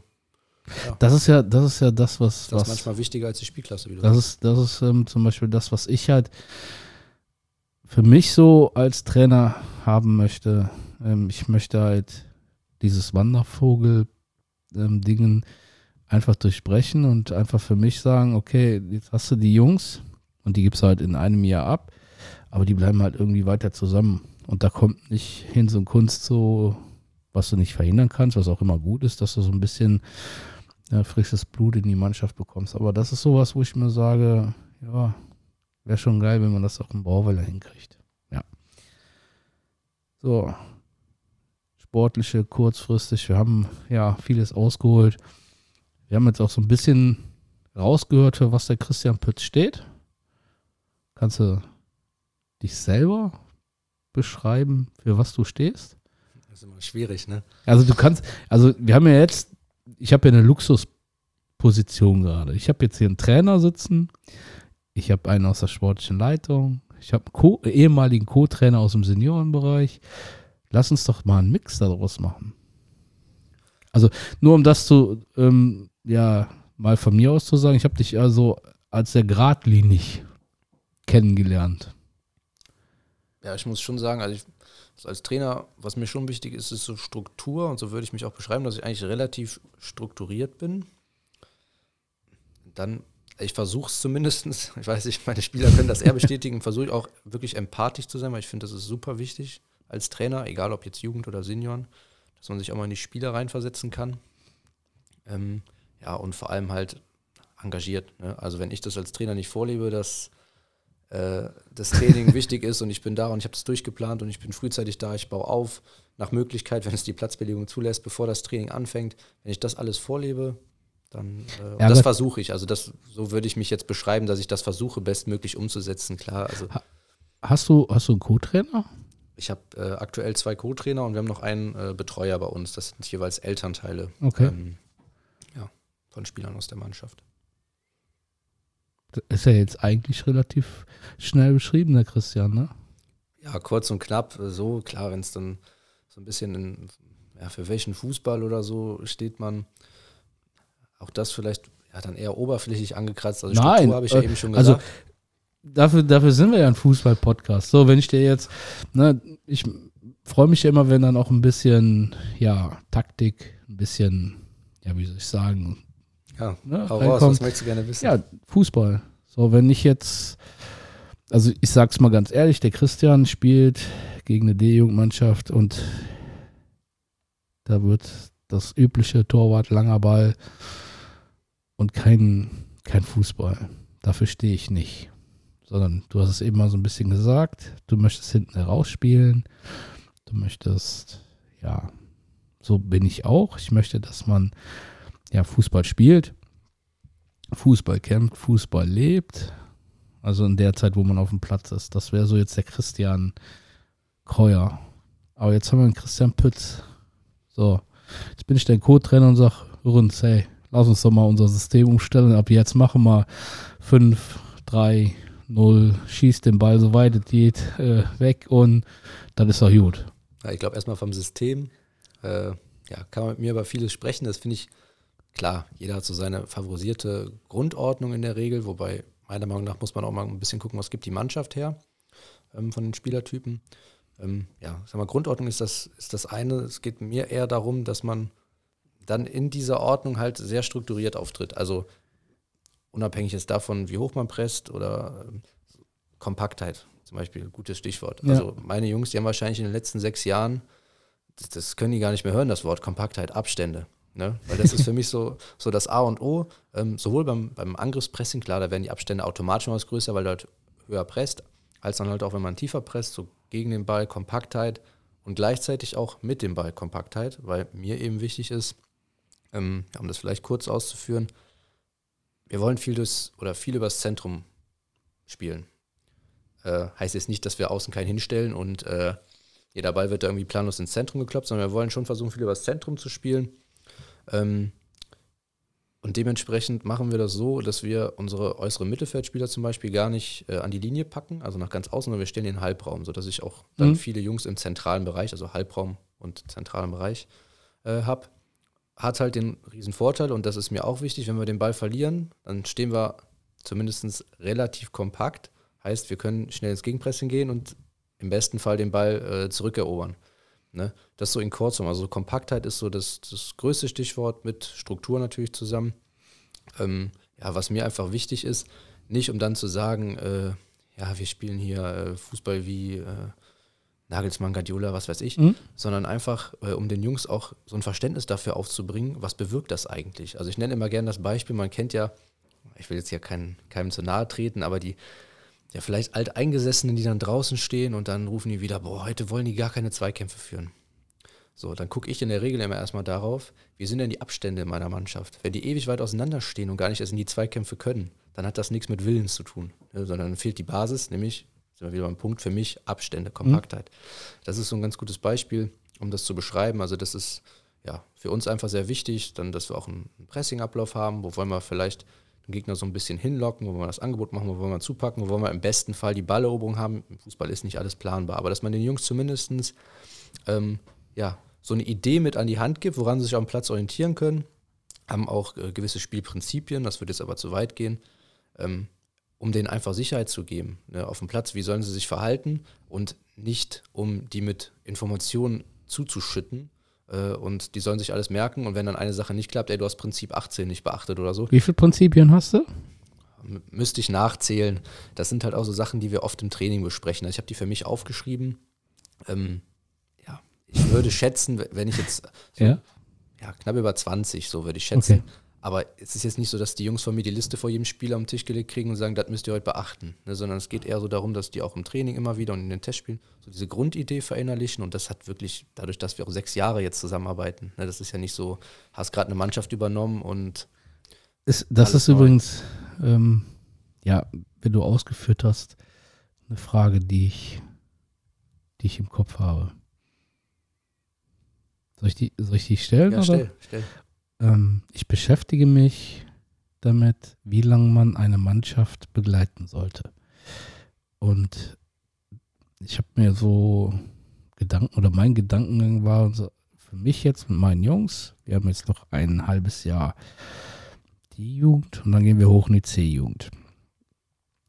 das ist ja, das ist ja das, was, ist das was manchmal wichtiger als die Spielklasse wieder. Das ist, das ist ähm, zum Beispiel das, was ich halt für mich so als Trainer haben möchte. Ähm, ich möchte halt dieses Wandervogel-Dingen einfach durchbrechen und einfach für mich sagen, okay, jetzt hast du die Jungs und die gibst halt in einem Jahr ab, aber die bleiben halt irgendwie weiter zusammen. Und da kommt nicht hin so ein Kunst so, was du nicht verhindern kannst, was auch immer gut ist, dass du so ein bisschen ja, frisches Blut in die Mannschaft bekommst. Aber das ist sowas, wo ich mir sage, ja, wäre schon geil, wenn man das auch im Bauweiler hinkriegt. Ja. So. Sportliche, kurzfristig. Wir haben ja vieles ausgeholt. Wir haben jetzt auch so ein bisschen rausgehört, für was der Christian Pütz steht. Kannst du dich selber beschreiben, für was du stehst? Das ist immer schwierig, ne? Also du kannst, also wir haben ja jetzt, ich habe ja eine Luxusposition gerade. Ich habe jetzt hier einen Trainer sitzen, ich habe einen aus der sportlichen Leitung, ich habe einen Co ehemaligen Co-Trainer aus dem Seniorenbereich. Lass uns doch mal einen Mix daraus machen. Also nur um das zu, ähm, ja, mal von mir aus zu sagen, ich habe dich also als sehr geradlinig kennengelernt. Ja, ich muss schon sagen, also ich, als Trainer, was mir schon wichtig ist, ist so Struktur und so würde ich mich auch beschreiben, dass ich eigentlich relativ strukturiert bin. Dann, ich versuche es zumindest, ich weiß nicht, meine Spieler können das eher bestätigen, versuche ich auch wirklich empathisch zu sein, weil ich finde, das ist super wichtig als Trainer, egal ob jetzt Jugend oder Senioren, dass man sich auch mal in die Spieler reinversetzen kann. Ähm, ja, und vor allem halt engagiert. Ne? Also wenn ich das als Trainer nicht vorlebe, dass äh, das Training wichtig ist und ich bin da und ich habe das durchgeplant und ich bin frühzeitig da, ich baue auf, nach Möglichkeit, wenn es die Platzbelegung zulässt, bevor das Training anfängt. Wenn ich das alles vorlebe, dann äh, und Ja, das versuche ich. Also das, so würde ich mich jetzt beschreiben, dass ich das versuche, bestmöglich umzusetzen. Klar, also Hast du, hast du einen Co-Trainer? Ich habe äh, aktuell zwei Co-Trainer und wir haben noch einen äh, Betreuer bei uns. Das sind jeweils Elternteile Okay. ähm, ja, von Spielern aus der Mannschaft. Das ist ja jetzt eigentlich relativ schnell beschrieben, der Christian, ne? Ja, kurz und knapp, äh, so, klar, wenn es dann so ein bisschen in, ja, für welchen Fußball oder so steht man, auch das vielleicht ja, dann eher oberflächlich angekratzt. Also Nein, Struktur habe ich ja äh, eben schon also- gesagt. Dafür, dafür sind wir ja ein Fußball-Podcast. So, wenn ich dir jetzt, ne, ich freue mich ja immer, wenn dann auch ein bisschen, ja, Taktik, ein bisschen, ja, wie soll ich sagen, ja, ne, hau raus, was möchtest du gerne wissen? Ja, Fußball. So, wenn ich jetzt, also ich sag's mal ganz ehrlich, der Christian spielt gegen eine D-Jugendmannschaft und da wird das übliche Torwart, langer Ball und kein, kein Fußball. Dafür stehe ich nicht. Sondern du hast es eben mal so ein bisschen gesagt, du möchtest hinten herausspielen, du möchtest, ja, so bin ich auch. Ich möchte, dass man ja Fußball spielt. Fußball kämpft, Fußball lebt. Also in der Zeit, wo man auf dem Platz ist. Das wäre so jetzt der Christian Kreuer. Aber jetzt haben wir einen Christian Pütz. So, jetzt bin ich der Co-Trainer und sag, Rünz, hey, lass uns doch mal unser System umstellen. Ab jetzt machen wir 5, 3, 0, schießt den Ball so weit es geht äh, weg und dann ist er gut. Ja, ich glaube erstmal vom System. Äh, ja, kann man mit mir über vieles sprechen. Das finde ich klar. Jeder hat so seine favorisierte Grundordnung in der Regel, wobei meiner Meinung nach muss man auch mal ein bisschen gucken, was gibt die Mannschaft her ähm, von den Spielertypen. Ähm, ja, sag mal, Grundordnung ist das, ist das eine. Es geht mir eher darum, dass man dann in dieser Ordnung halt sehr strukturiert auftritt. Also unabhängig ist davon, wie hoch man presst oder ähm, Kompaktheit zum Beispiel, gutes Stichwort. Ja. Also meine Jungs, die haben wahrscheinlich in den letzten sechs Jahren, das, das können die gar nicht mehr hören, das Wort Kompaktheit, Abstände. Ne? Weil das ist für mich so, so das A und O. Ähm, sowohl beim, beim Angriffspressing, klar, da werden die Abstände automatisch was größer, weil du halt höher presst, als dann halt auch, wenn man tiefer presst, so gegen den Ball Kompaktheit und gleichzeitig auch mit dem Ball Kompaktheit, weil mir eben wichtig ist, ähm, um das vielleicht kurz auszuführen, wir wollen viel durchs, oder viel übers Zentrum spielen. Äh, heißt jetzt nicht, dass wir außen keinen hinstellen und äh, jeder Ball wird da irgendwie planlos ins Zentrum gekloppt, sondern wir wollen schon versuchen, viel übers Zentrum zu spielen. Ähm, und dementsprechend machen wir das so, dass wir unsere äußeren Mittelfeldspieler zum Beispiel gar nicht äh, an die Linie packen, also nach ganz außen, sondern wir stellen den Halbraum, sodass ich auch dann mhm. viele Jungs im zentralen Bereich, also Halbraum und zentralen Bereich, äh, habe hat halt den riesen Vorteil und das ist mir auch wichtig, wenn wir den Ball verlieren, dann stehen wir zumindest relativ kompakt. Heißt, wir können schnell ins Gegenpressing gehen und im besten Fall den Ball äh, zurückerobern. Ne? Das so in Kurzum. Also Kompaktheit ist so das, das größte Stichwort mit Struktur natürlich zusammen. Ähm, ja, was mir einfach wichtig ist, nicht um dann zu sagen, äh, ja, wir spielen hier äh, Fußball wie äh, Nagelsmann, Guardiola, was weiß ich, mhm. sondern einfach, äh, um den Jungs auch so ein Verständnis dafür aufzubringen, was bewirkt das eigentlich. Also ich nenne immer gerne das Beispiel, man kennt ja, ich will jetzt hier kein, keinem zu nahe treten, aber die, ja vielleicht Alteingesessenen, die dann draußen stehen und dann rufen die wieder, boah, heute wollen die gar keine Zweikämpfe führen. So, dann gucke ich in der Regel immer erstmal darauf, wie sind denn die Abstände in meiner Mannschaft? Wenn die ewig weit auseinander stehen und gar nicht erst in die Zweikämpfe können, dann hat das nichts mit Willens zu tun, ne, sondern fehlt die Basis, nämlich sind wir wieder beim Punkt für mich, Abstände, Kompaktheit. Mhm. Das ist so ein ganz gutes Beispiel, um das zu beschreiben. Also das ist ja für uns einfach sehr wichtig, dann, dass wir auch einen Pressing-Ablauf haben, wo wollen wir vielleicht den Gegner so ein bisschen hinlocken, wo wollen wir das Angebot machen, wo wollen wir zupacken, wo wollen wir im besten Fall die Balleroberung haben. Im Fußball ist nicht alles planbar, aber dass man den Jungs zumindest ähm, ja, so eine Idee mit an die Hand gibt, woran sie sich auf dem Platz orientieren können, haben auch äh, gewisse Spielprinzipien, das würde jetzt aber zu weit gehen. Ähm, um denen einfach Sicherheit zu geben ne, auf dem Platz. Wie sollen sie sich verhalten und nicht, um die mit Informationen zuzuschütten. Äh, und die sollen sich alles merken. Und wenn dann eine Sache nicht klappt, ey, du hast Prinzip 18 nicht beachtet oder so. Wie viele Prinzipien hast du? M müsste ich nachzählen. Das sind halt auch so Sachen, die wir oft im Training besprechen. Also ich habe die für mich aufgeschrieben. Ähm, ja, ich würde schätzen, wenn ich jetzt so, ja? ja? knapp über 20, so würde ich schätzen. Okay aber es ist jetzt nicht so, dass die Jungs von mir die Liste vor jedem Spiel am Tisch gelegt kriegen und sagen, das müsst ihr heute beachten. Ne, sondern es geht eher so darum, dass die auch im Training immer wieder und in den Testspielen so diese Grundidee verinnerlichen. Und das hat wirklich, dadurch, dass wir auch sechs Jahre jetzt zusammenarbeiten, ne, das ist ja nicht so, hast gerade eine Mannschaft übernommen und. Ist, das ist neu. übrigens, ähm, ja, wenn du ausgeführt hast, eine Frage, die ich, die ich im Kopf habe. Soll ich die, soll ich die stellen? Ja, oder? stell, stell. Ähm, ich beschäftige mich damit, wie lange man eine Mannschaft begleiten sollte. Und ich habe mir so Gedanken oder mein Gedankengang war so, für mich jetzt mit meinen Jungs, wir haben jetzt noch ein halbes Jahr die Jugend und dann gehen wir hoch in die C-Jugend.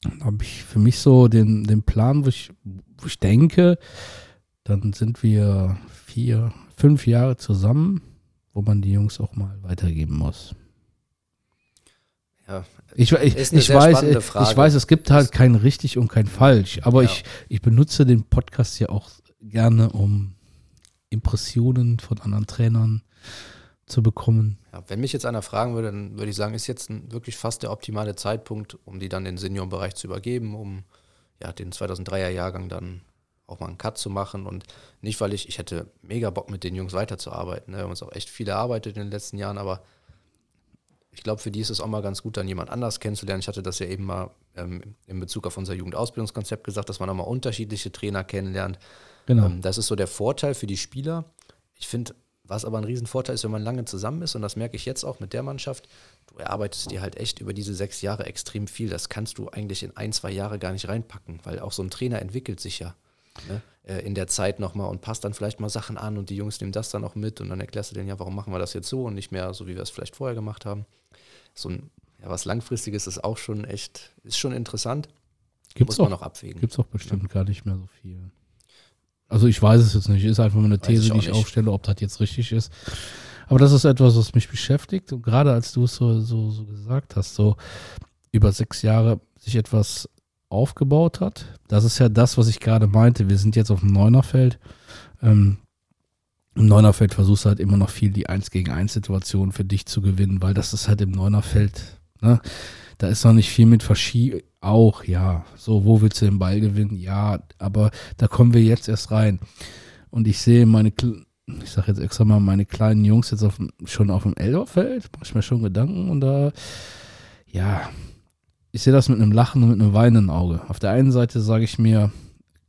Dann habe ich für mich so den, den Plan, wo ich, wo ich denke, dann sind wir vier, fünf Jahre zusammen wo man die Jungs auch mal weitergeben muss. Ja, ich, ich, ich weiß, ich weiß, es gibt halt kein richtig und kein falsch, aber ja. ich, ich benutze den Podcast ja auch gerne, um Impressionen von anderen Trainern zu bekommen. Ja, wenn mich jetzt einer fragen würde, dann würde ich sagen, ist jetzt ein, wirklich fast der optimale Zeitpunkt, um die dann in den Seniorenbereich zu übergeben, um ja, den 2003er Jahrgang dann auch mal einen Cut zu machen und nicht, weil ich, ich hätte mega Bock mit den Jungs weiterzuarbeiten. Ne? Wir haben uns auch echt viel erarbeitet in den letzten Jahren, aber ich glaube, für die ist es auch mal ganz gut, dann jemand anders kennenzulernen. Ich hatte das ja eben mal ähm, in Bezug auf unser Jugendausbildungskonzept gesagt, dass man auch mal unterschiedliche Trainer kennenlernt. Genau. Ähm, das ist so der Vorteil für die Spieler. Ich finde, was aber ein Riesenvorteil ist, wenn man lange zusammen ist, und das merke ich jetzt auch mit der Mannschaft, du erarbeitest dir halt echt über diese sechs Jahre extrem viel. Das kannst du eigentlich in ein, zwei Jahre gar nicht reinpacken, weil auch so ein Trainer entwickelt sich ja. Ne, äh, in der Zeit nochmal und passt dann vielleicht mal Sachen an und die Jungs nehmen das dann auch mit und dann erklärst du denen ja, warum machen wir das jetzt so und nicht mehr so, wie wir es vielleicht vorher gemacht haben. So ein, ja, was Langfristiges ist auch schon echt, ist schon interessant. Gibt's Muss man auch, noch abwägen. gibt's auch bestimmt gar nicht mehr so viel. Also ich weiß es jetzt nicht, ist einfach nur eine Weiß ich These, auch die ich nicht. aufstelle, ob das jetzt richtig ist. Aber das ist etwas, was mich beschäftigt. Und gerade als du es so, so, so gesagt hast, so über sechs Jahre sich etwas aufgebaut hat. Das ist ja das, was ich gerade meinte. Wir sind jetzt auf dem Neunerfeld. Ähm, Im Neunerfeld versuchst du halt immer noch viel die 1 gegen 1 Situation für dich zu gewinnen, weil das ist halt im Neunerfeld, ne? Da ist noch nicht viel mit Verschiebung. Auch, ja. So, wo willst du den Ball gewinnen? Ja, aber da kommen wir jetzt erst rein. Und ich sehe meine, ich sage jetzt extra mal, meine kleinen Jungs jetzt auf, schon auf dem Elberfeld. Mach ich mir schon Gedanken und da, ja, ich sehe das mit einem Lachen und mit einem weinenden Auge. Auf der einen Seite sage ich mir,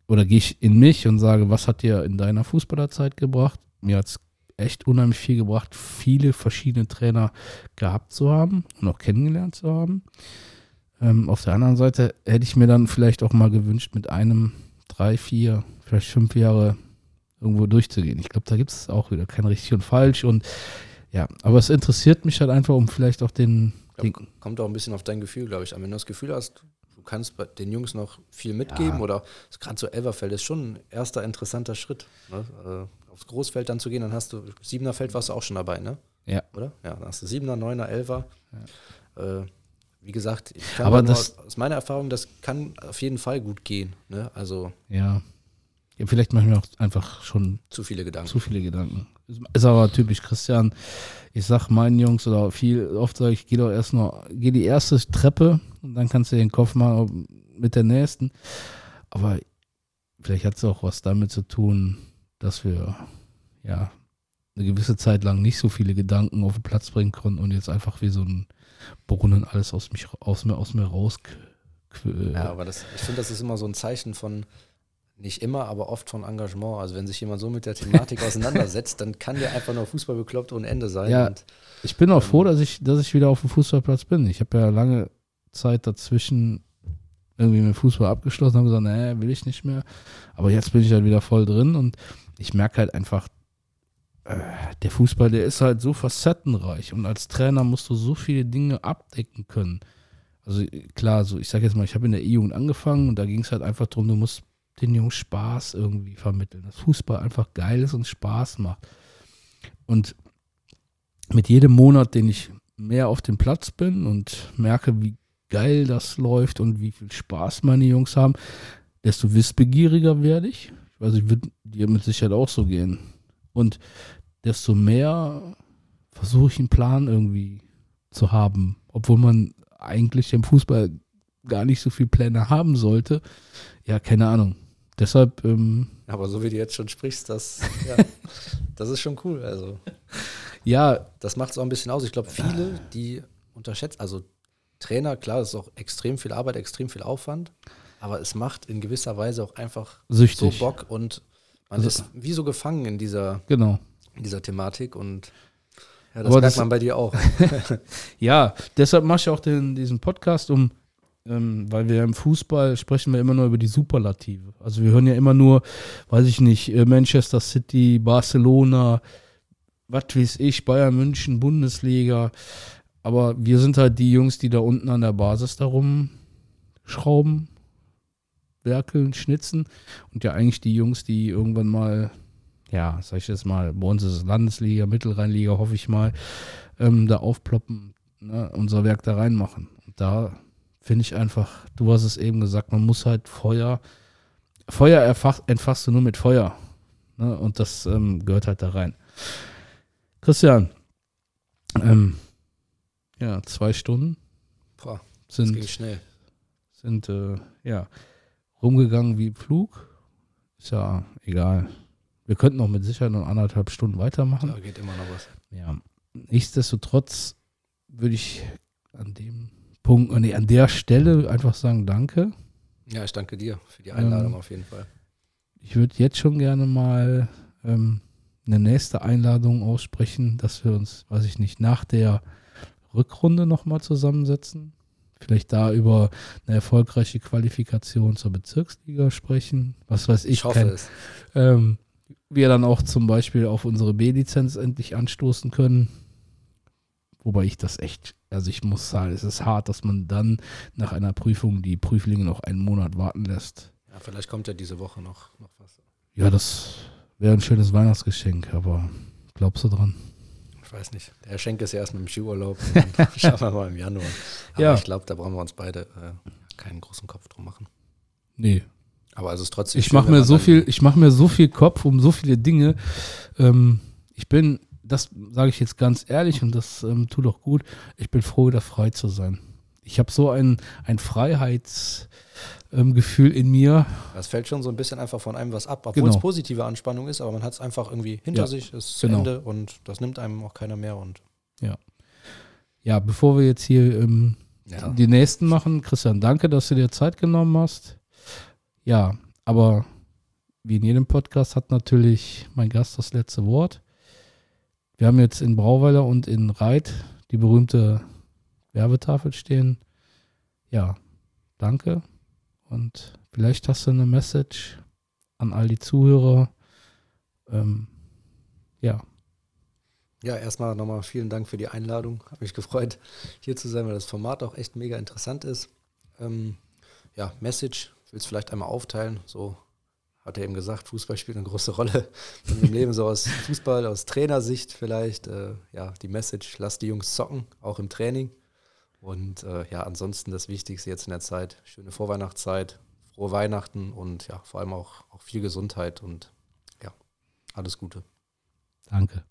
oder gehe ich in mich und sage, was hat dir in deiner Fußballerzeit gebracht? Mir hat es echt unheimlich viel gebracht, viele verschiedene Trainer gehabt zu haben und auch kennengelernt zu haben. Ähm, auf der anderen Seite hätte ich mir dann vielleicht auch mal gewünscht, mit einem drei, vier, vielleicht fünf Jahre irgendwo durchzugehen. Ich glaube, da gibt es auch wieder kein richtig und falsch. Und ja, aber es interessiert mich halt einfach, um vielleicht auch den, glaub, kommt auch ein bisschen auf dein Gefühl, glaube ich. Wenn du das Gefühl hast, du kannst den Jungs noch viel mitgeben Ja. oder gerade so Elverfeld ist schon ein erster interessanter Schritt. Ne? Äh, aufs Großfeld dann zu gehen, dann hast du, Siebener Feld warst du auch schon dabei, ne? ja, Oder? Ja, dann hast du Siebener, Neuner, Elfer. Äh, wie gesagt, Aber das- aus meiner Erfahrung, das kann auf jeden Fall gut gehen. Ne? Also ja. ja vielleicht mir auch einfach schon zu viele Gedanken. zu viele Gedanken. Ist aber typisch Christian. Ich sag meinen Jungs oder viel, oft sage ich, geh doch erst noch, geh die erste Treppe und dann kannst du den Kopf machen mit der nächsten. Aber vielleicht hat es auch was damit zu tun, dass wir ja eine gewisse Zeit lang nicht so viele Gedanken auf den Platz bringen konnten und jetzt einfach wie so ein Brunnen alles aus, mich, aus, mir, aus mir raus. Ja, aber das, ich finde, das ist immer so ein Zeichen von, nicht immer, aber oft von Engagement. Also wenn sich jemand so mit der Thematik auseinandersetzt, dann kann der einfach nur Fußball bekloppt ohne Ende sein. Ja. Und Ich bin auch froh, dass ich, dass ich wieder auf dem Fußballplatz bin. Ich habe ja lange Zeit dazwischen irgendwie mit Fußball abgeschlossen und gesagt, nee, will ich nicht mehr. Aber jetzt bin ich halt wieder voll drin und ich merke halt einfach, äh, der Fußball, der ist halt so facettenreich und als Trainer musst du so viele Dinge abdecken können. Also klar, so ich sage jetzt mal, ich habe in der E-Jugend angefangen und da ging es halt einfach darum, du musst den Jungs Spaß irgendwie vermitteln, dass Fußball einfach geil ist und Spaß macht. Und mit jedem Monat, den ich mehr auf dem Platz bin und merke, wie geil das läuft und wie viel Spaß meine Jungs haben, desto wissbegieriger werde ich. Ich weiß, ich würde dir mit Sicherheit auch so gehen. Und desto mehr versuche ich einen Plan irgendwie zu haben, obwohl man eigentlich im Fußball gar nicht so viele Pläne haben sollte. Ja, keine Ahnung. Deshalb, ähm, aber so wie du jetzt schon sprichst, das, ja, das ist schon cool. Also ja, das macht es auch ein bisschen aus. Ich glaube, viele, die unterschätzen, also Trainer, klar, das ist auch extrem viel Arbeit, extrem viel Aufwand, aber es macht in gewisser Weise auch einfach süchtig. so Bock und man Also- ist wie so gefangen in dieser, Genau. in dieser Thematik und ja, das Aber merkt das- man bei dir auch. Ja, deshalb mache ich auch den, diesen Podcast, um, ähm, weil wir im Fußball sprechen wir immer nur über die Superlative. Also wir hören ja immer nur, weiß ich nicht, äh, Manchester City, Barcelona, was weiß ich, Bayern München, Bundesliga. Aber wir sind halt die Jungs, die da unten an der Basis darum schrauben, werkeln, schnitzen. Und ja eigentlich die Jungs, die irgendwann mal, ja, sag ich jetzt mal, bei uns ist es Landesliga, Mittelrheinliga, hoffe ich mal, ähm, da aufploppen, ne, unser Werk da reinmachen. Und da finde ich einfach, du hast es eben gesagt, man muss halt Feuer, Feuer erfach, entfachst du nur mit Feuer. Ne, und das ähm, gehört halt da rein. Christian, ähm, ja, zwei Stunden Boah, das ging sind, schnell. sind äh, ja, rumgegangen wie im Flug. Ist ja egal. Wir könnten noch mit Sicherheit noch anderthalb Stunden weitermachen. Da geht immer noch was. Ja, nichtsdestotrotz würde ich an dem Punkt, nee, an der Stelle einfach sagen, danke. Ja, ich danke dir für die Einladung Ähm, auf jeden Fall. Ich würde jetzt schon gerne mal ähm, eine nächste Einladung aussprechen, dass wir uns, weiß ich nicht, nach der Rückrunde nochmal zusammensetzen. vielleicht da über eine erfolgreiche Qualifikation zur Bezirksliga sprechen. Was weiß ich. Ich hoffe kein- es. ähm, wir dann auch zum Beispiel auf unsere B-Lizenz endlich anstoßen können. Wobei ich das echt, also ich muss sagen, es ist hart, dass man dann nach einer Prüfung die Prüflinge noch einen Monat warten lässt. Ja, vielleicht kommt ja diese Woche noch, noch was. Ja, das wäre ein schönes Weihnachtsgeschenk, aber glaubst du dran? Ich weiß nicht. Der Schenk ist ja erst mit dem Skiurlaub. Schauen wir mal im Januar. Aber Ja. ich glaube, da brauchen wir uns beide äh, keinen großen Kopf drum machen. Nee, Aber es ist trotzdem. ich mache mir so viel, ich mache mir so viel Kopf um so viele Dinge. Ähm, ich bin, das sage ich jetzt ganz ehrlich und das ähm, tut auch gut. Ich bin froh, wieder frei zu sein. Ich habe so ein, ein Freiheitsgefühl ähm, in mir. Das fällt schon so ein bisschen einfach von einem was ab, obwohl Genau. es positive Anspannung ist, aber man hat es einfach irgendwie hinter Ja, sich, es ist genau. zu Ende und das nimmt einem auch keiner mehr. Und Ja, bevor wir jetzt hier ähm, ja, die nächsten machen, Christian, danke, dass du dir Zeit genommen hast. Ja, aber wie in jedem Podcast hat natürlich mein Gast das letzte Wort. Wir haben jetzt in Brauweiler und in Reit die berühmte Werbetafel stehen. Ja, danke. Und vielleicht hast du eine Message an all die Zuhörer. Ähm, ja, ja erstmal nochmal vielen Dank für die Einladung. Habe mich gefreut, hier zu sein, weil das Format auch echt mega interessant ist. Ähm, ja, Message, willst du vielleicht einmal aufteilen? So hat er eben gesagt, Fußball spielt eine große Rolle in meinem Leben, so aus Fußball, aus Trainersicht vielleicht. Äh, ja, die Message, lass die Jungs zocken, auch im Training. Und äh, ja, ansonsten das Wichtigste jetzt in der Zeit, schöne Vorweihnachtszeit, frohe Weihnachten und ja, vor allem auch, auch viel Gesundheit und ja, alles Gute. Danke.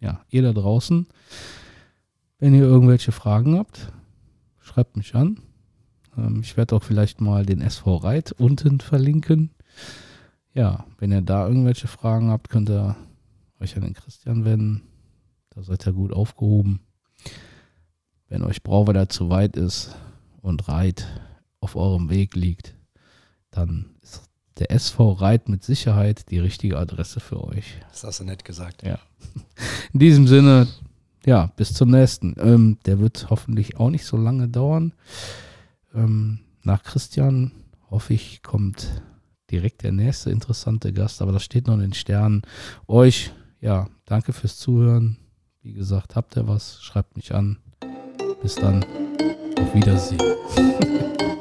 Ja, ihr da draußen, wenn ihr irgendwelche Fragen habt, schreibt mich an. Ähm, ich werde auch vielleicht mal den SV Reit unten verlinken. Ja, wenn ihr da irgendwelche Fragen habt, könnt ihr euch an den Christian wenden. Da seid ihr gut aufgehoben. Wenn euch Brauweiler zu weit ist und Reit auf eurem Weg liegt, dann ist der SV Reit mit Sicherheit die richtige Adresse für euch. Das hast du nett gesagt. In diesem Sinne, ja, bis zum nächsten. Ähm, der wird hoffentlich auch nicht so lange dauern. Ähm, nach Christian hoffe ich, kommt direkt der nächste interessante Gast, aber das steht noch in den Sternen. Euch, ja, danke fürs Zuhören. Wie gesagt, habt ihr was, schreibt mich an. Bis dann. Auf Wiedersehen.